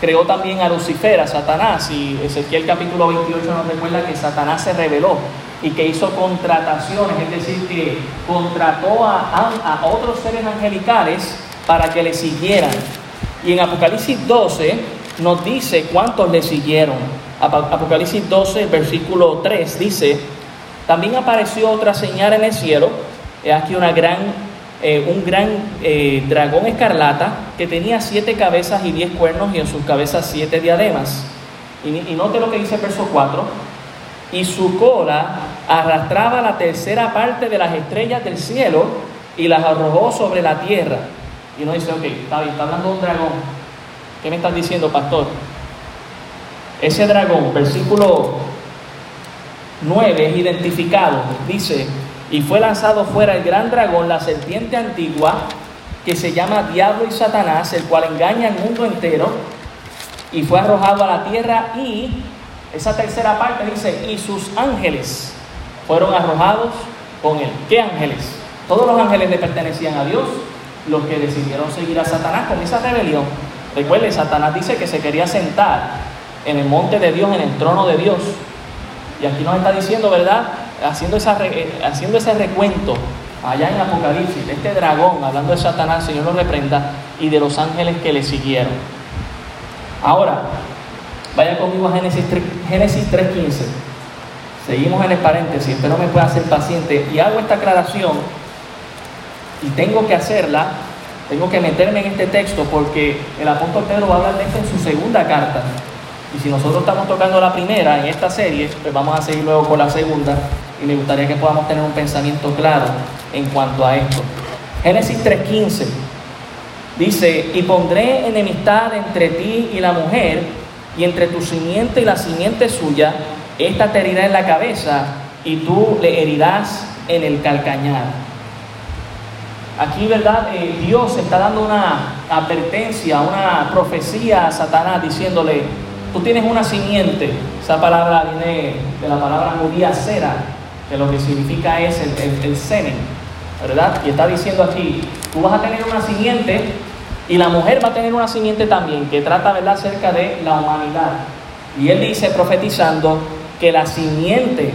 creó también a Lucifer, a Satanás, y Ezequiel capítulo 28 nos recuerda que Satanás se rebeló y que hizo contrataciones, es decir, que contrató a, a, a otros seres angelicales para que le siguieran. Y en Apocalipsis 12 nos dice cuántos le siguieron. Apocalipsis 12, versículo 3 dice, también apareció otra señal en el cielo, aquí una gran, eh, un gran eh, dragón escarlata que tenía siete cabezas y diez cuernos y en sus cabezas siete diademas. Y, y note lo que dice el verso 4, y su cola arrastraba la tercera parte de las estrellas del cielo y las arrojó sobre la tierra. Y uno dice, ok, está bien, está hablando de un dragón. ¿Qué me estás diciendo, pastor? Ese dragón, versículo 9, es identificado. Dice, y fue lanzado fuera el gran dragón, la serpiente antigua, que se llama Diablo y Satanás, el cual engaña al mundo entero, y fue arrojado a la tierra y esa tercera parte dice, y sus ángeles fueron arrojados con él. ¿Qué ángeles? Todos los ángeles le pertenecían a Dios, los que decidieron seguir a Satanás con esa rebelión. Recuerde, Satanás dice que se quería sentar en el monte de Dios, en el trono de Dios. Y aquí nos está diciendo, ¿verdad? Haciendo, esa, eh, haciendo ese recuento allá en Apocalipsis, de este dragón, hablando de Satanás, Señor lo reprenda, y de los ángeles que le siguieron. Ahora, vaya conmigo a Génesis 3.15. Génesis Seguimos en el paréntesis, pero me pueda ser paciente. Y hago esta aclaración y tengo que hacerla, tengo que meterme en este texto porque el apóstol Pedro va a hablar de esto en su segunda carta. Y si nosotros estamos tocando la primera en esta serie, pues vamos a seguir luego con la segunda y me gustaría que podamos tener un pensamiento claro en cuanto a esto. Génesis 3:15 dice, y pondré enemistad entre ti y la mujer, y entre tu simiente y la simiente suya, esta te herirá en la cabeza y tú le herirás en el calcañar. Aquí, ¿verdad? Eh, Dios está dando una advertencia, una profecía a Satanás diciéndole, tú tienes una simiente, esa palabra viene de la palabra judía cera, que lo que significa es el, el, semen, ¿verdad? Y está diciendo aquí, tú vas a tener una simiente y la mujer va a tener una simiente también, que trata, ¿verdad?, acerca de la humanidad. Y él dice, profetizando, que la simiente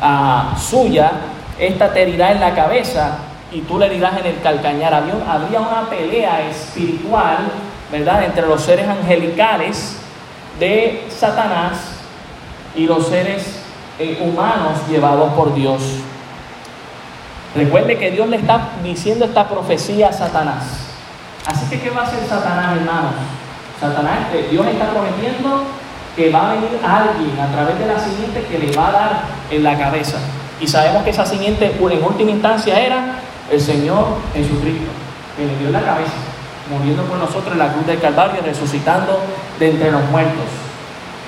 ah, suya, esta te herirá en la cabeza y tú le herirás en el calcañar. Había, había una pelea espiritual, ¿verdad?, entre los seres angelicales de Satanás y los seres eh, humanos llevados por Dios. Recuerde que Dios le está diciendo esta profecía a Satanás. Así que, ¿qué va a hacer Satanás, hermanos? Satanás, eh, Dios está prometiendo que va a venir alguien a través de la simiente que le va a dar en la cabeza. Y sabemos que esa simiente en última instancia era el Señor Jesucristo, que le dio en la cabeza muriendo por nosotros en la cruz del Calvario, resucitando de entre los muertos.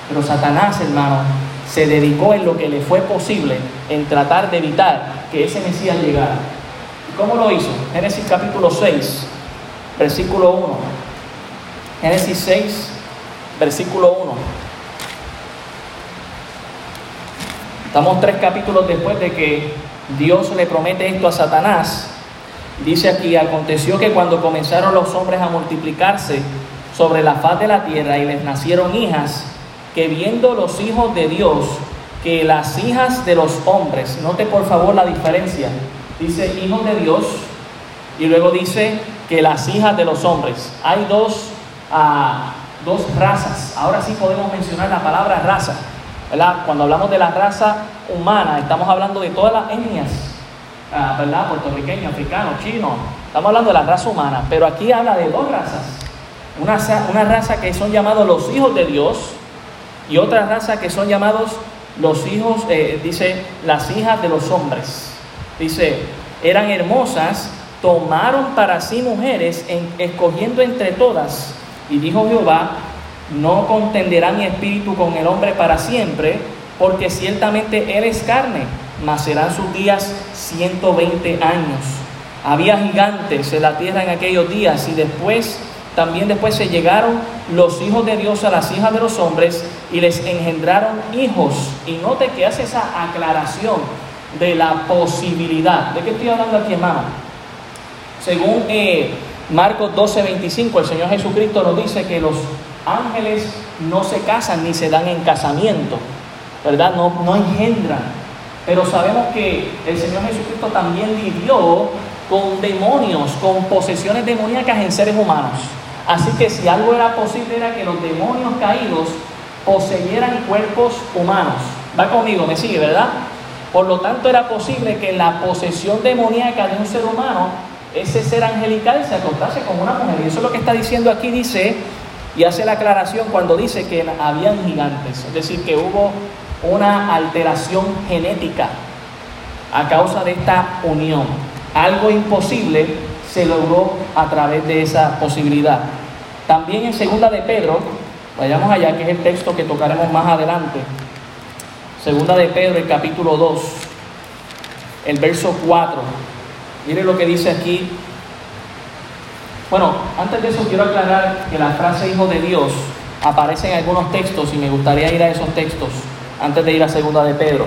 Pero Satanás, hermano, se dedicó en lo que le fue posible en tratar de evitar que ese Mesías llegara. ¿Y cómo lo hizo? Génesis capítulo 6, versículo 1. Génesis 6, versículo 1. Estamos tres capítulos después de que Dios le promete esto a Satanás Dice aquí, aconteció que cuando comenzaron los hombres a multiplicarse sobre la faz de la tierra y les nacieron hijas, que viendo los hijos de Dios, que las hijas de los hombres, note por favor la diferencia, dice hijos de Dios y luego dice que las hijas de los hombres. Hay dos, ah, dos razas, ahora sí podemos mencionar la palabra raza, ¿verdad? Cuando hablamos de la raza humana, estamos hablando de todas las etnias Ah, ¿verdad? Puertorriqueño, africano, chino. Estamos hablando de la raza humana, pero aquí habla de dos razas. Una, una raza que son llamados los hijos de Dios y otra raza que son llamados los hijos, eh, dice, las hijas de los hombres. Dice, eran hermosas, tomaron para sí mujeres, escogiendo entre todas. Y dijo Jehová, no contenderá mi espíritu con el hombre para siempre, porque ciertamente él es carne mas serán sus días 120 años. Había gigantes en la tierra en aquellos días y después, también después se llegaron los hijos de Dios a las hijas de los hombres y les engendraron hijos. Y note que hace esa aclaración de la posibilidad. ¿De qué estoy hablando aquí, hermano? Según eh, Marcos 12, 25, el Señor Jesucristo nos dice que los ángeles no se casan ni se dan en casamiento, ¿verdad? No, no engendran. Pero sabemos que el Señor Jesucristo también vivió con demonios, con posesiones demoníacas en seres humanos. Así que si algo era posible era que los demonios caídos poseyeran cuerpos humanos. Va conmigo, me sigue, ¿verdad? Por lo tanto era posible que la posesión demoníaca de un ser humano, ese ser angelical se acostase con una mujer. Y eso es lo que está diciendo aquí, dice, y hace la aclaración cuando dice que habían gigantes. Es decir, que hubo una alteración genética a causa de esta unión. Algo imposible se logró a través de esa posibilidad. También en segunda de Pedro, vayamos allá, que es el texto que tocaremos más adelante. Segunda de Pedro, el capítulo 2, el verso 4. Mire lo que dice aquí. Bueno, antes de eso quiero aclarar que la frase hijo de Dios aparece en algunos textos y me gustaría ir a esos textos antes de ir a segunda de Pedro.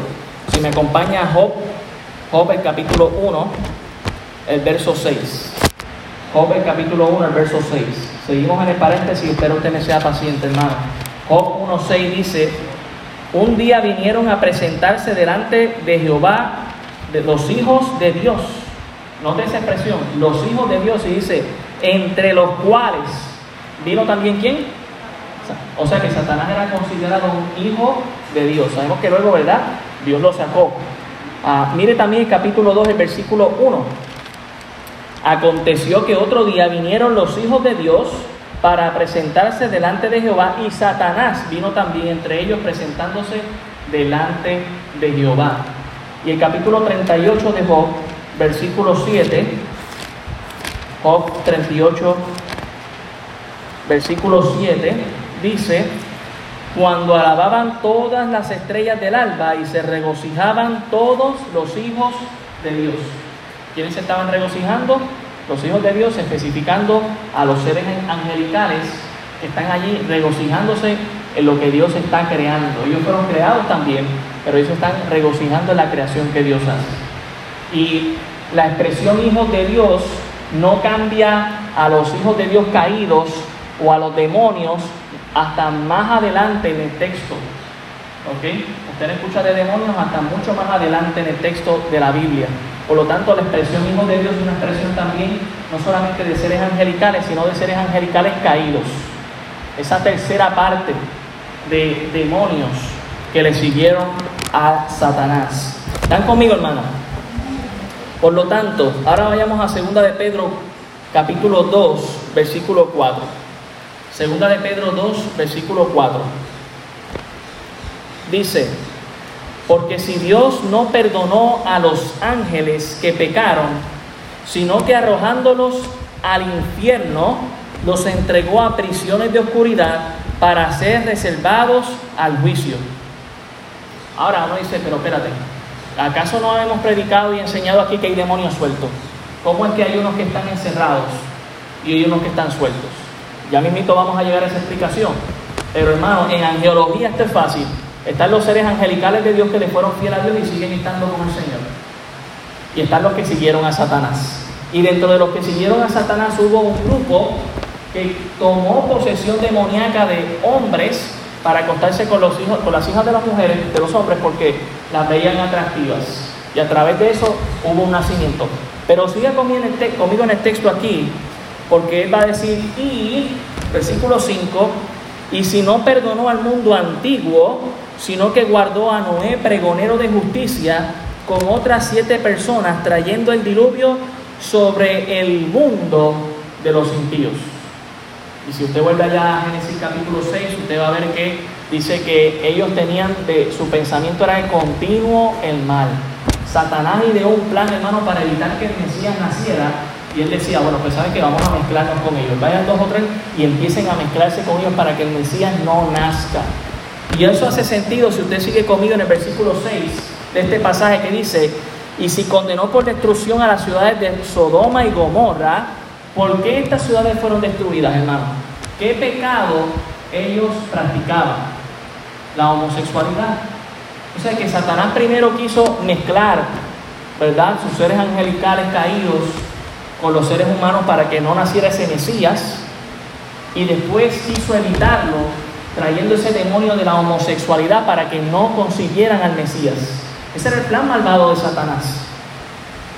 Si me acompaña Job, Job el capítulo 1, el verso 6. Job el capítulo 1, el verso 6. Seguimos en el paréntesis, espero usted me sea paciente, hermano. Job 1.6 dice, un día vinieron a presentarse delante de Jehová de los hijos de Dios. Note esa expresión, los hijos de Dios, y dice, entre los cuales vino también quién? O sea que Satanás era considerado un hijo de Dios. Sabemos que luego, ¿verdad? Dios lo sacó. Ah, mire también el capítulo 2, el versículo 1. Aconteció que otro día vinieron los hijos de Dios para presentarse delante de Jehová y Satanás vino también entre ellos presentándose delante de Jehová. Y el capítulo 38 de Job, versículo 7, Job 38, versículo 7, dice, cuando alababan todas las estrellas del alba y se regocijaban todos los hijos de Dios. ¿Quiénes se estaban regocijando? Los hijos de Dios, especificando a los seres angelicales que están allí regocijándose en lo que Dios está creando. Ellos fueron creados también, pero ellos están regocijando en la creación que Dios hace. Y la expresión hijos de Dios no cambia a los hijos de Dios caídos o a los demonios hasta más adelante en el texto. ¿Ok? Usted escucha de demonios hasta mucho más adelante en el texto de la Biblia. Por lo tanto, la expresión hijo de Dios es una expresión también no solamente de seres angelicales, sino de seres angelicales caídos. Esa tercera parte de demonios que le siguieron a Satanás. ¿Están conmigo, hermano? Por lo tanto, ahora vayamos a segunda de Pedro, capítulo 2, versículo 4. Segunda de Pedro 2, versículo 4. Dice, porque si Dios no perdonó a los ángeles que pecaron, sino que arrojándolos al infierno, los entregó a prisiones de oscuridad para ser reservados al juicio. Ahora uno dice, pero espérate, ¿acaso no hemos predicado y enseñado aquí que hay demonios sueltos? ¿Cómo es que hay unos que están encerrados y hay unos que están sueltos? Ya mismito vamos a llegar a esa explicación. Pero hermano, en angeología esto es fácil. Están los seres angelicales de Dios que le fueron fieles a Dios y siguen estando con el Señor. Y están los que siguieron a Satanás. Y dentro de los que siguieron a Satanás hubo un grupo que tomó posesión demoníaca de hombres para acostarse con, los hijos, con las hijas de las mujeres, de los hombres, porque las veían atractivas. Y a través de eso hubo un nacimiento. Pero siga conmigo conmigo en el texto aquí, porque él va a decir, y, versículo 5, y si no perdonó al mundo antiguo, sino que guardó a Noé, pregonero de justicia, con otras siete personas, trayendo el diluvio sobre el mundo de los impíos. Y si usted vuelve allá a Génesis capítulo 6, usted va a ver que dice que ellos tenían de su pensamiento era de continuo el mal. Satanás ideó un plan, hermano, para evitar que el Mesías naciera. Y él decía, bueno, pues saben que vamos a mezclarnos con ellos. Vayan dos o tres y empiecen a mezclarse con ellos para que el Mesías no nazca. Y eso hace sentido si usted sigue conmigo en el versículo 6 de este pasaje que dice, y si condenó por destrucción a las ciudades de Sodoma y Gomorra, ¿por qué estas ciudades fueron destruidas, hermano? ¿Qué pecado ellos practicaban? La homosexualidad. O sea que Satanás primero quiso mezclar, ¿verdad? Sus seres angelicales caídos con los seres humanos para que no naciera ese Mesías. Y después quiso evitarlo trayendo ese demonio de la homosexualidad para que no consiguieran al Mesías. Ese era el plan malvado de Satanás.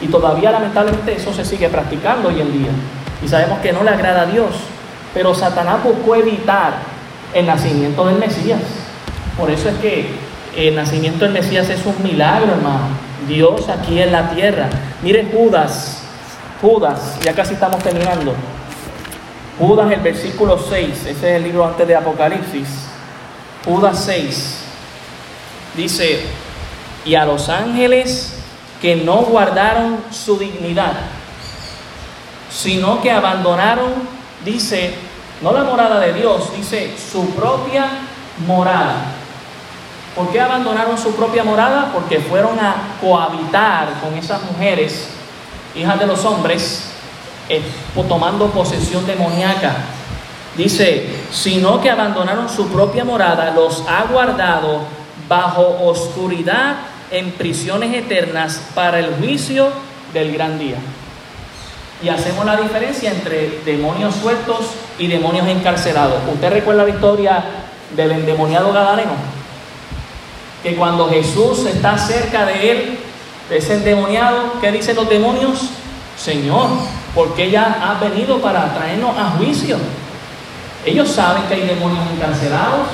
Y todavía lamentablemente eso se sigue practicando hoy en día. Y sabemos que no le agrada a Dios. Pero Satanás buscó evitar el nacimiento del Mesías. Por eso es que el nacimiento del Mesías es un milagro, hermano. Dios aquí en la tierra. Mire Judas, Judas, ya casi estamos terminando. Judas, el versículo 6, ese es el libro antes de Apocalipsis. Judas 6 dice, y a los ángeles que no guardaron su dignidad, sino que abandonaron, dice, no la morada de Dios, dice su propia morada. ¿Por qué abandonaron su propia morada? Porque fueron a cohabitar con esas mujeres, hijas de los hombres, eh, tomando posesión demoníaca. Dice, sino que abandonaron su propia morada, los ha guardado bajo oscuridad en prisiones eternas para el juicio del gran día. Y hacemos la diferencia entre demonios sueltos y demonios encarcelados. ¿Usted recuerda la historia del endemoniado Gadareno? Que cuando Jesús está cerca de él, ese endemoniado, ¿qué dicen los demonios? Señor, porque ella ha venido para traernos a juicio. Ellos saben que hay demonios encarcelados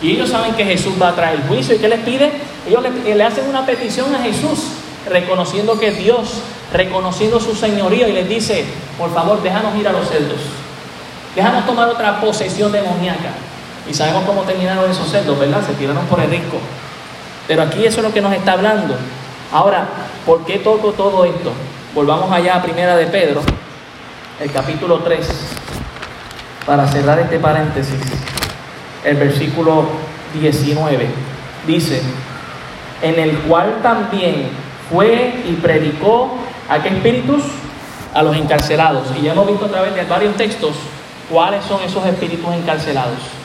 y ellos saben que Jesús va a traer juicio. ¿Y qué les pide? Ellos le, hacen una petición a Jesús, reconociendo que Dios, reconociendo su señoría y les dice, por favor, déjanos ir a los celdos. Déjanos tomar otra posesión demoníaca. Y sabemos cómo terminaron esos cerdos, ¿verdad? Se tiraron por el risco. Pero aquí eso es lo que nos está hablando. Ahora, ¿por qué toco todo esto? Volvamos allá a Primera de Pedro, el capítulo 3, para cerrar este paréntesis. El versículo 19 dice, en el cual también fue y predicó a qué espíritus? A los encarcelados. Y ya hemos visto a través de varios textos cuáles son esos espíritus encarcelados.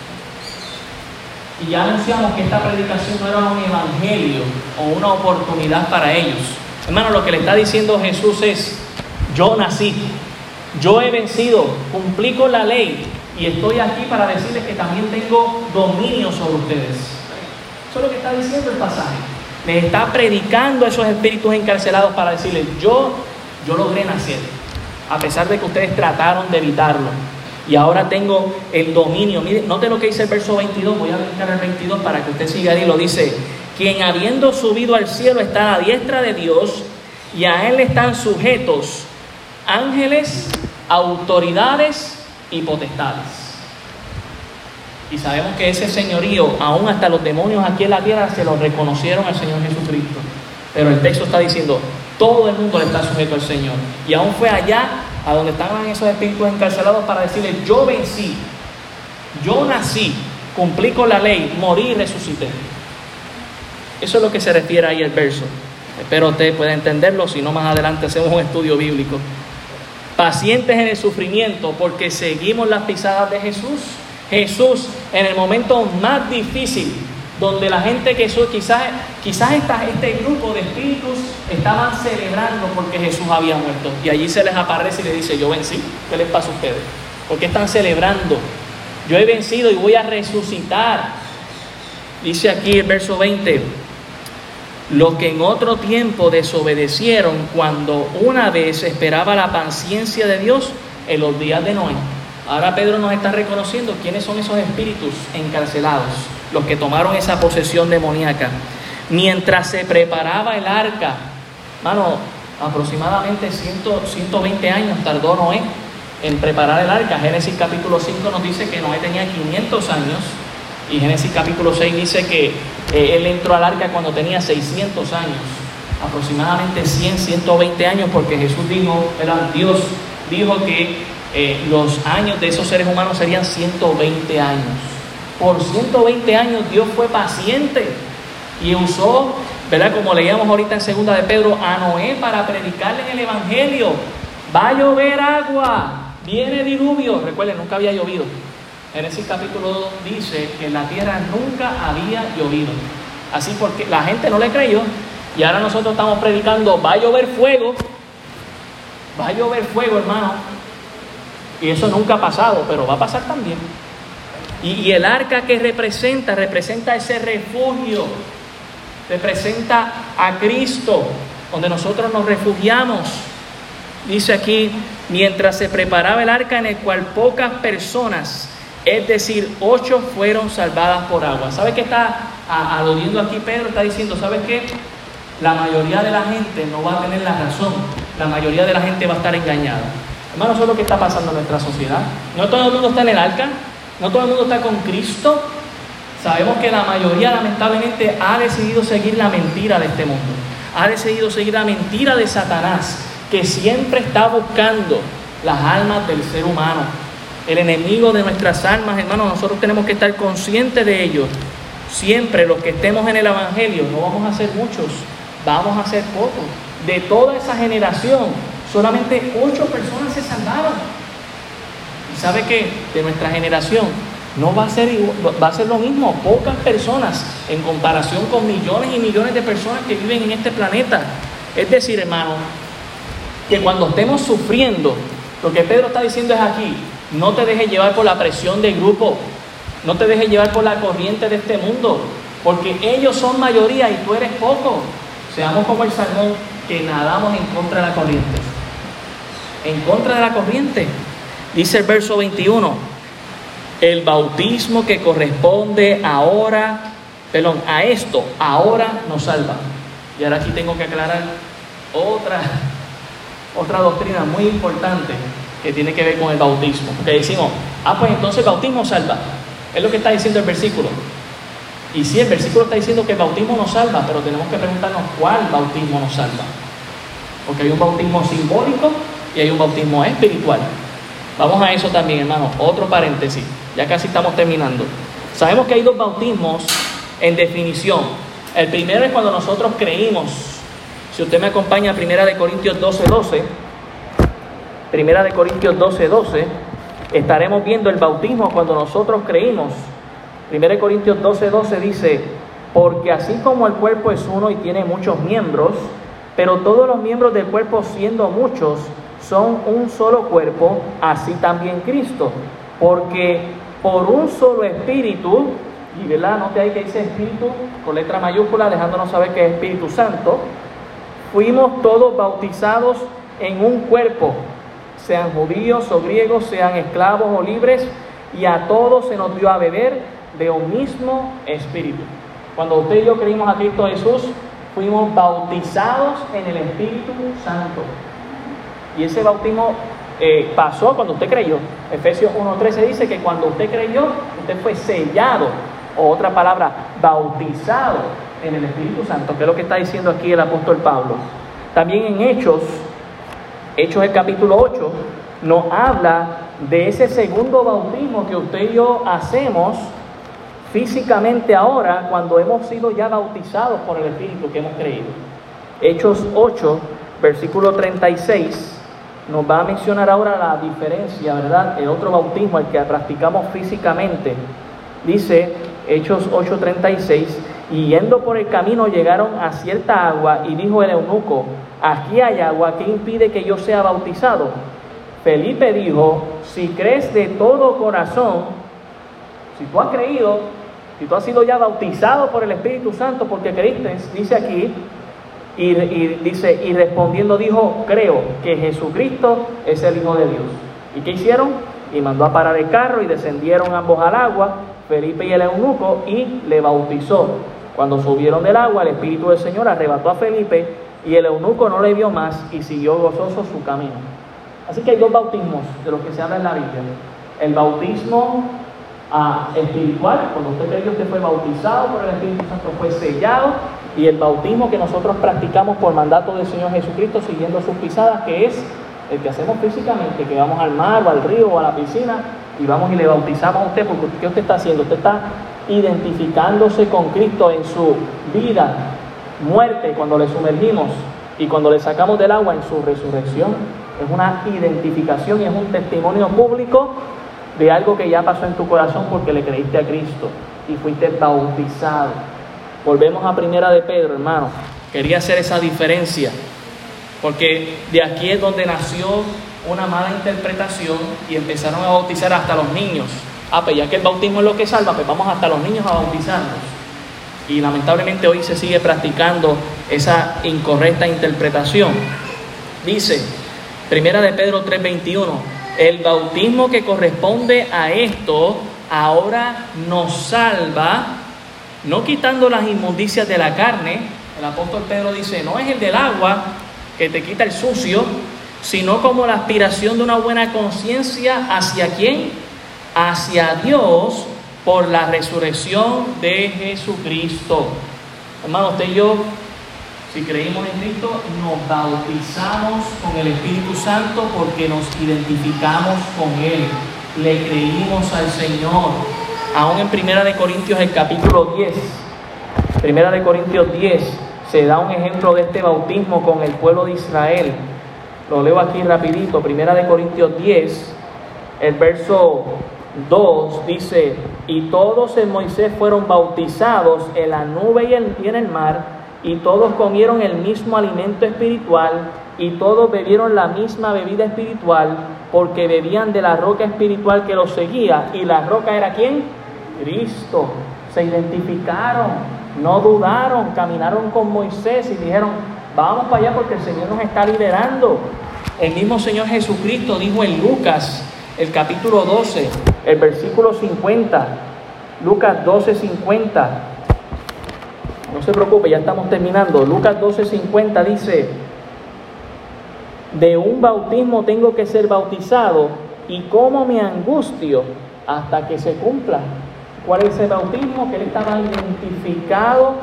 Y ya anunciamos que esta predicación no era un evangelio o una oportunidad para ellos. Hermano, lo que le está diciendo Jesús es, yo nací, yo he vencido, cumplí con la ley y estoy aquí para decirles que también tengo dominio sobre ustedes. Eso es lo que está diciendo el pasaje. Me está predicando a esos espíritus encarcelados para decirles, yo, yo logré nacer, a pesar de que ustedes trataron de evitarlo. Y ahora tengo el dominio. Mire, note lo que dice el verso 22. Voy a brincar el 22 para que usted siga ahí. Lo dice: Quien habiendo subido al cielo está a la diestra de Dios y a él están sujetos ángeles, autoridades y potestades. Y sabemos que ese señorío, aún hasta los demonios aquí en la tierra, se lo reconocieron al Señor Jesucristo. Pero el texto está diciendo, todo el mundo le está sujeto al Señor. Y aún fue allá a donde estaban esos espíritus encarcelados para decirle, yo vencí, yo nací, cumplí con la ley, morí y resucité. Eso es lo que se refiere ahí el verso. Espero usted pueda entenderlo, si no más adelante hacemos un estudio bíblico. Pacientes en el sufrimiento porque seguimos las pisadas de Jesús. Jesús en el momento más difícil donde la gente que quizás, quizás este grupo de espíritus estaban celebrando porque Jesús había muerto. Y allí se les aparece y le dice, yo vencí. ¿Qué les pasa a ustedes? ¿Por qué están celebrando? Yo he vencido y voy a resucitar. Dice aquí el verso 20, los que en otro tiempo desobedecieron cuando una vez esperaba la paciencia de Dios en los días de Noé. Ahora Pedro nos está reconociendo quiénes son esos espíritus encarcelados los que tomaron esa posesión demoníaca. Mientras se preparaba el arca, mano, aproximadamente 120 años tardó Noé en preparar el arca. Génesis capítulo 5 nos dice que Noé tenía 500 años y Génesis capítulo 6 dice que eh, él entró al arca cuando tenía 600 años, aproximadamente 100, 120 años, porque Jesús dijo, era Dios dijo que eh, los años de esos seres humanos serían 120 años. Por 120 años Dios fue paciente y usó, ¿verdad? Como leíamos ahorita en segunda de Pedro, a Noé para predicarle en el Evangelio. Va a llover agua, viene diluvio. Recuerden, nunca había llovido. Génesis capítulo 2 dice que en la tierra nunca había llovido. Así porque la gente no le creyó. Y ahora nosotros estamos predicando, va a llover fuego. Va a llover fuego, hermano. Y eso nunca ha pasado, pero va a pasar también. Y, el arca que representa, representa ese refugio, representa a Cristo, donde nosotros nos refugiamos. Dice aquí, mientras se preparaba el arca en el cual pocas personas, es decir, ocho fueron salvadas por agua. ¿Sabe qué está aludiendo aquí Pedro? Está diciendo, ¿sabes qué? La mayoría de la gente no va a tener la razón, la mayoría de la gente va a estar engañada. Hermano, eso es lo que está pasando en nuestra sociedad. No todo el mundo está en el arca, no todo el mundo está con Cristo. Sabemos que la mayoría lamentablemente ha decidido seguir la mentira de este mundo. Ha decidido seguir la mentira de Satanás, que siempre está buscando las almas del ser humano. El enemigo de nuestras almas, hermanos, nosotros tenemos que estar conscientes de ello. Siempre los que estemos en el Evangelio, no vamos a ser muchos, vamos a ser pocos. De toda esa generación, solamente ocho personas se salvaron. ¿Sabe qué? De nuestra generación no va a ser va a ser lo mismo, pocas personas en comparación con millones y millones de personas que viven en este planeta. Es decir, hermano, que cuando estemos sufriendo, lo que Pedro está diciendo es aquí, no te dejes llevar por la presión del grupo, no te dejes llevar por la corriente de este mundo, porque ellos son mayoría y tú eres poco. Seamos como el salmón que nadamos en contra de la corriente. En contra de la corriente. Dice el verso 21, el bautismo que corresponde ahora, perdón, a esto, ahora nos salva. Y ahora aquí tengo que aclarar otra, otra doctrina muy importante. que tiene que ver con el bautismo. Porque decimos, ah, pues entonces bautismo salva. Es lo que está diciendo el versículo. Y sí, el versículo está diciendo que el bautismo nos salva, pero tenemos que preguntarnos cuál bautismo nos salva. Porque hay un bautismo simbólico y hay un bautismo espiritual. Vamos a eso también, hermano. Otro paréntesis. Ya casi estamos terminando. Sabemos que hay dos bautismos en definición. El primero es cuando nosotros creímos. Si usted me acompaña a Primera de Corintios 12, 12, Primera de Corintios 12, 12, estaremos viendo el bautismo cuando nosotros creímos. Primera de Corintios 12, 12 dice, porque así como el cuerpo es uno y tiene muchos miembros, pero todos los miembros del cuerpo siendo muchos, son un solo cuerpo, así también Cristo. Porque por un solo espíritu, y verdad, note ahí que dice espíritu con letra mayúscula, dejándonos saber que es Espíritu Santo, fuimos todos bautizados en un cuerpo, sean judíos o griegos, sean esclavos o libres, y a todos se nos dio a beber de un mismo espíritu. Cuando usted y yo creímos a Cristo Jesús, fuimos bautizados en el Espíritu Santo. Y ese bautismo eh, pasó cuando usted creyó. Efesios 1.13 dice que cuando usted creyó, usted fue sellado, o otra palabra, bautizado en el Espíritu Santo, que es lo que está diciendo aquí el apóstol Pablo. También en Hechos, Hechos el capítulo 8, nos habla de ese segundo bautismo que usted y yo hacemos físicamente ahora cuando hemos sido ya bautizados por el Espíritu que hemos creído. Hechos 8, versículo 36 nos va a mencionar ahora la diferencia, ¿verdad? El otro bautismo, el que practicamos físicamente. Dice Hechos 8:36, y yendo por el camino llegaron a cierta agua y dijo el eunuco, aquí hay agua, ¿qué impide que yo sea bautizado? Felipe dijo, si crees de todo corazón, si tú has creído, si tú has sido ya bautizado por el Espíritu Santo porque creíste, dice aquí, y, dice, y respondiendo dijo, creo que Jesucristo es el Hijo de Dios. ¿Y qué hicieron? Y mandó a parar el carro y descendieron ambos al agua, Felipe y el eunuco, y le bautizó. Cuando subieron del agua, el Espíritu del Señor arrebató a Felipe y el eunuco no le vio más y siguió gozoso su camino. Así que hay dos bautismos de los que se habla en la Biblia. El bautismo ah, espiritual, cuando usted creyó que fue bautizado por el Espíritu Santo, fue sellado y el bautismo que nosotros practicamos por mandato del Señor Jesucristo siguiendo sus pisadas, que es el que hacemos físicamente, que vamos al mar o al río o a la piscina y vamos y le bautizamos a usted, porque ¿qué usted está haciendo? Usted está identificándose con Cristo en su vida, muerte, cuando le sumergimos y cuando le sacamos del agua en su resurrección. Es una identificación y es un testimonio público de algo que ya pasó en tu corazón porque le creíste a Cristo y fuiste bautizado. Volvemos a primera de Pedro, hermano. Quería hacer esa diferencia, porque de aquí es donde nació una mala interpretación y empezaron a bautizar hasta los niños. Ah, pues ya que el bautismo es lo que salva, pues vamos hasta los niños a bautizarnos. Y lamentablemente hoy se sigue practicando esa incorrecta interpretación. Dice, primera de Pedro 3:21, el bautismo que corresponde a esto ahora nos salva no quitando las inmundicias de la carne, el apóstol Pedro dice, no es el del agua que te quita el sucio, sino como la aspiración de una buena conciencia hacia quién? Hacia Dios por la resurrección de Jesucristo. Hermano, usted y yo, si creímos en Cristo, nos bautizamos con el Espíritu Santo porque nos identificamos con Él. Le creímos al Señor aún en Primera de Corintios el capítulo 10, Primera de Corintios 10, se da un ejemplo de este bautismo con el pueblo de Israel. Lo leo aquí rapidito, Primera de Corintios 10, el verso 2 dice, y todos en Moisés fueron bautizados en la nube y en el mar, y todos comieron el mismo alimento espiritual, y todos bebieron la misma bebida espiritual, porque bebían de la roca espiritual que los seguía, y la roca era quién? Cristo. Se identificaron, no dudaron, caminaron con Moisés y dijeron, vamos para allá porque el Señor nos está liberando. El mismo Señor Jesucristo dijo en Lucas, el capítulo 12, el versículo 50, Lucas 12, 50. No se preocupe, ya estamos terminando. Lucas 12, 50 dice, de un bautismo tengo que ser bautizado y cómo me angustio hasta que se cumpla. ¿Cuál es ese bautismo? Que él estaba identificado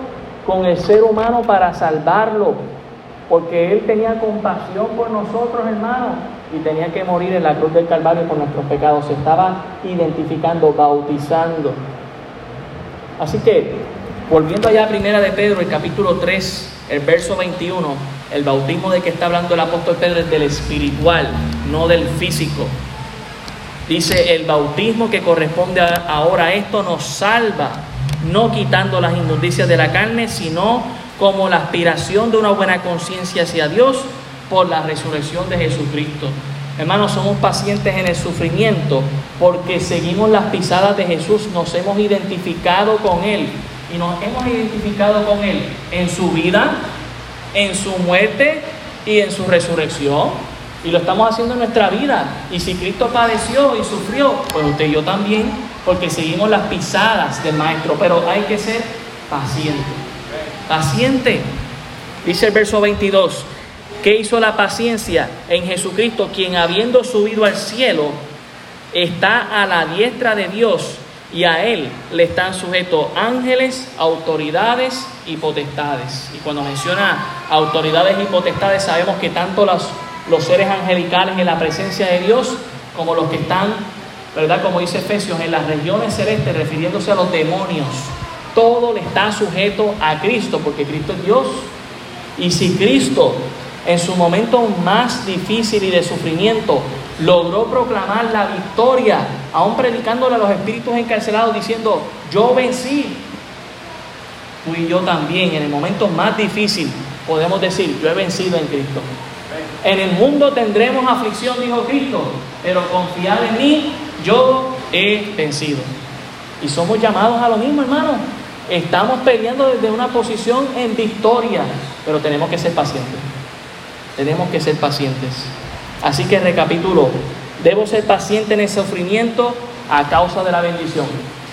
con el ser humano para salvarlo, porque él tenía compasión por nosotros, hermanos, y tenía que morir en la cruz del Calvario por nuestros pecados. Se estaba identificando, bautizando. Así que, volviendo allá a Primera de Pedro, el capítulo 3, el verso 21, el bautismo de que está hablando el apóstol Pedro es del espiritual, no del físico. Dice, el bautismo que corresponde ahora a esto nos salva, no quitando las injusticias de la carne, sino como la aspiración de una buena conciencia hacia Dios por la resurrección de Jesucristo. Hermanos, somos pacientes en el sufrimiento porque seguimos las pisadas de Jesús, nos hemos identificado con Él y nos hemos identificado con Él en su vida, en su muerte y en su resurrección. Y lo estamos haciendo en nuestra vida. Y si Cristo padeció y sufrió, pues usted y yo también, porque seguimos las pisadas del Maestro. Pero hay que ser paciente. Paciente. Dice el verso 22. ¿Qué hizo la paciencia en Jesucristo, quien habiendo subido al cielo, está a la diestra de Dios y a Él le están sujetos ángeles, autoridades y potestades. Y cuando menciona autoridades y potestades, sabemos que tanto los, los seres angelicales en la presencia de Dios como los que están, ¿verdad? Como dice Efesios, en las regiones celestes, refiriéndose a los demonios, todo le está sujeto a Cristo, porque Cristo es Dios. Y si Cristo en su momento más difícil y de sufrimiento, logró proclamar la victoria, aún predicándole a los espíritus encarcelados, diciendo, yo vencí. Tú y yo también, en el momento más difícil, podemos decir, yo he vencido en Cristo. En el mundo tendremos aflicción, dijo Cristo, pero confiad en mí, yo he vencido. Y somos llamados a lo mismo, hermano. Estamos peleando desde una posición en victoria, pero tenemos que ser pacientes. Tenemos que ser pacientes. Así que recapitulo, debo ser paciente en el sufrimiento a causa de la bendición.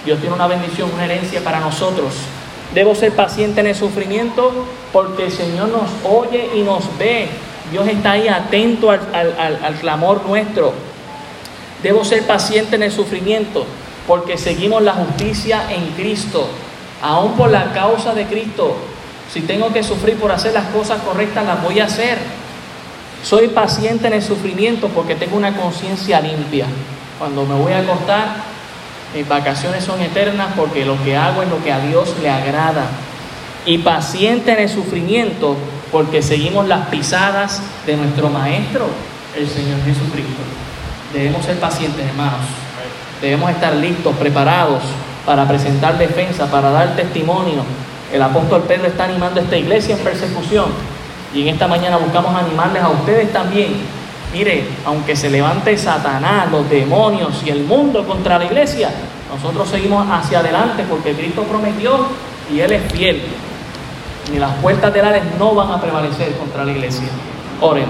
Dios tiene una bendición, una herencia para nosotros. Debo ser paciente en el sufrimiento porque el Señor nos oye y nos ve. Dios está ahí atento al, al clamor nuestro. Debo ser paciente en el sufrimiento porque seguimos la justicia en Cristo. Aún por la causa de Cristo. Si tengo que sufrir por hacer las cosas correctas, las voy a hacer. Soy paciente en el sufrimiento porque tengo una conciencia limpia. Cuando me voy a acostar, mis vacaciones son eternas porque lo que hago es lo que a Dios le agrada. Y paciente en el sufrimiento porque seguimos las pisadas de nuestro Maestro, el Señor Jesucristo. Debemos ser pacientes, hermanos. Debemos estar listos, preparados para presentar defensa, para dar testimonio. El apóstol Pedro está animando a esta iglesia en persecución y en esta mañana buscamos animarles a ustedes también. Mire, aunque se levante Satanás, los demonios y el mundo contra la iglesia, nosotros seguimos hacia adelante porque Cristo prometió y Él es fiel. Ni las puertas del no van a prevalecer contra la iglesia. Oremos.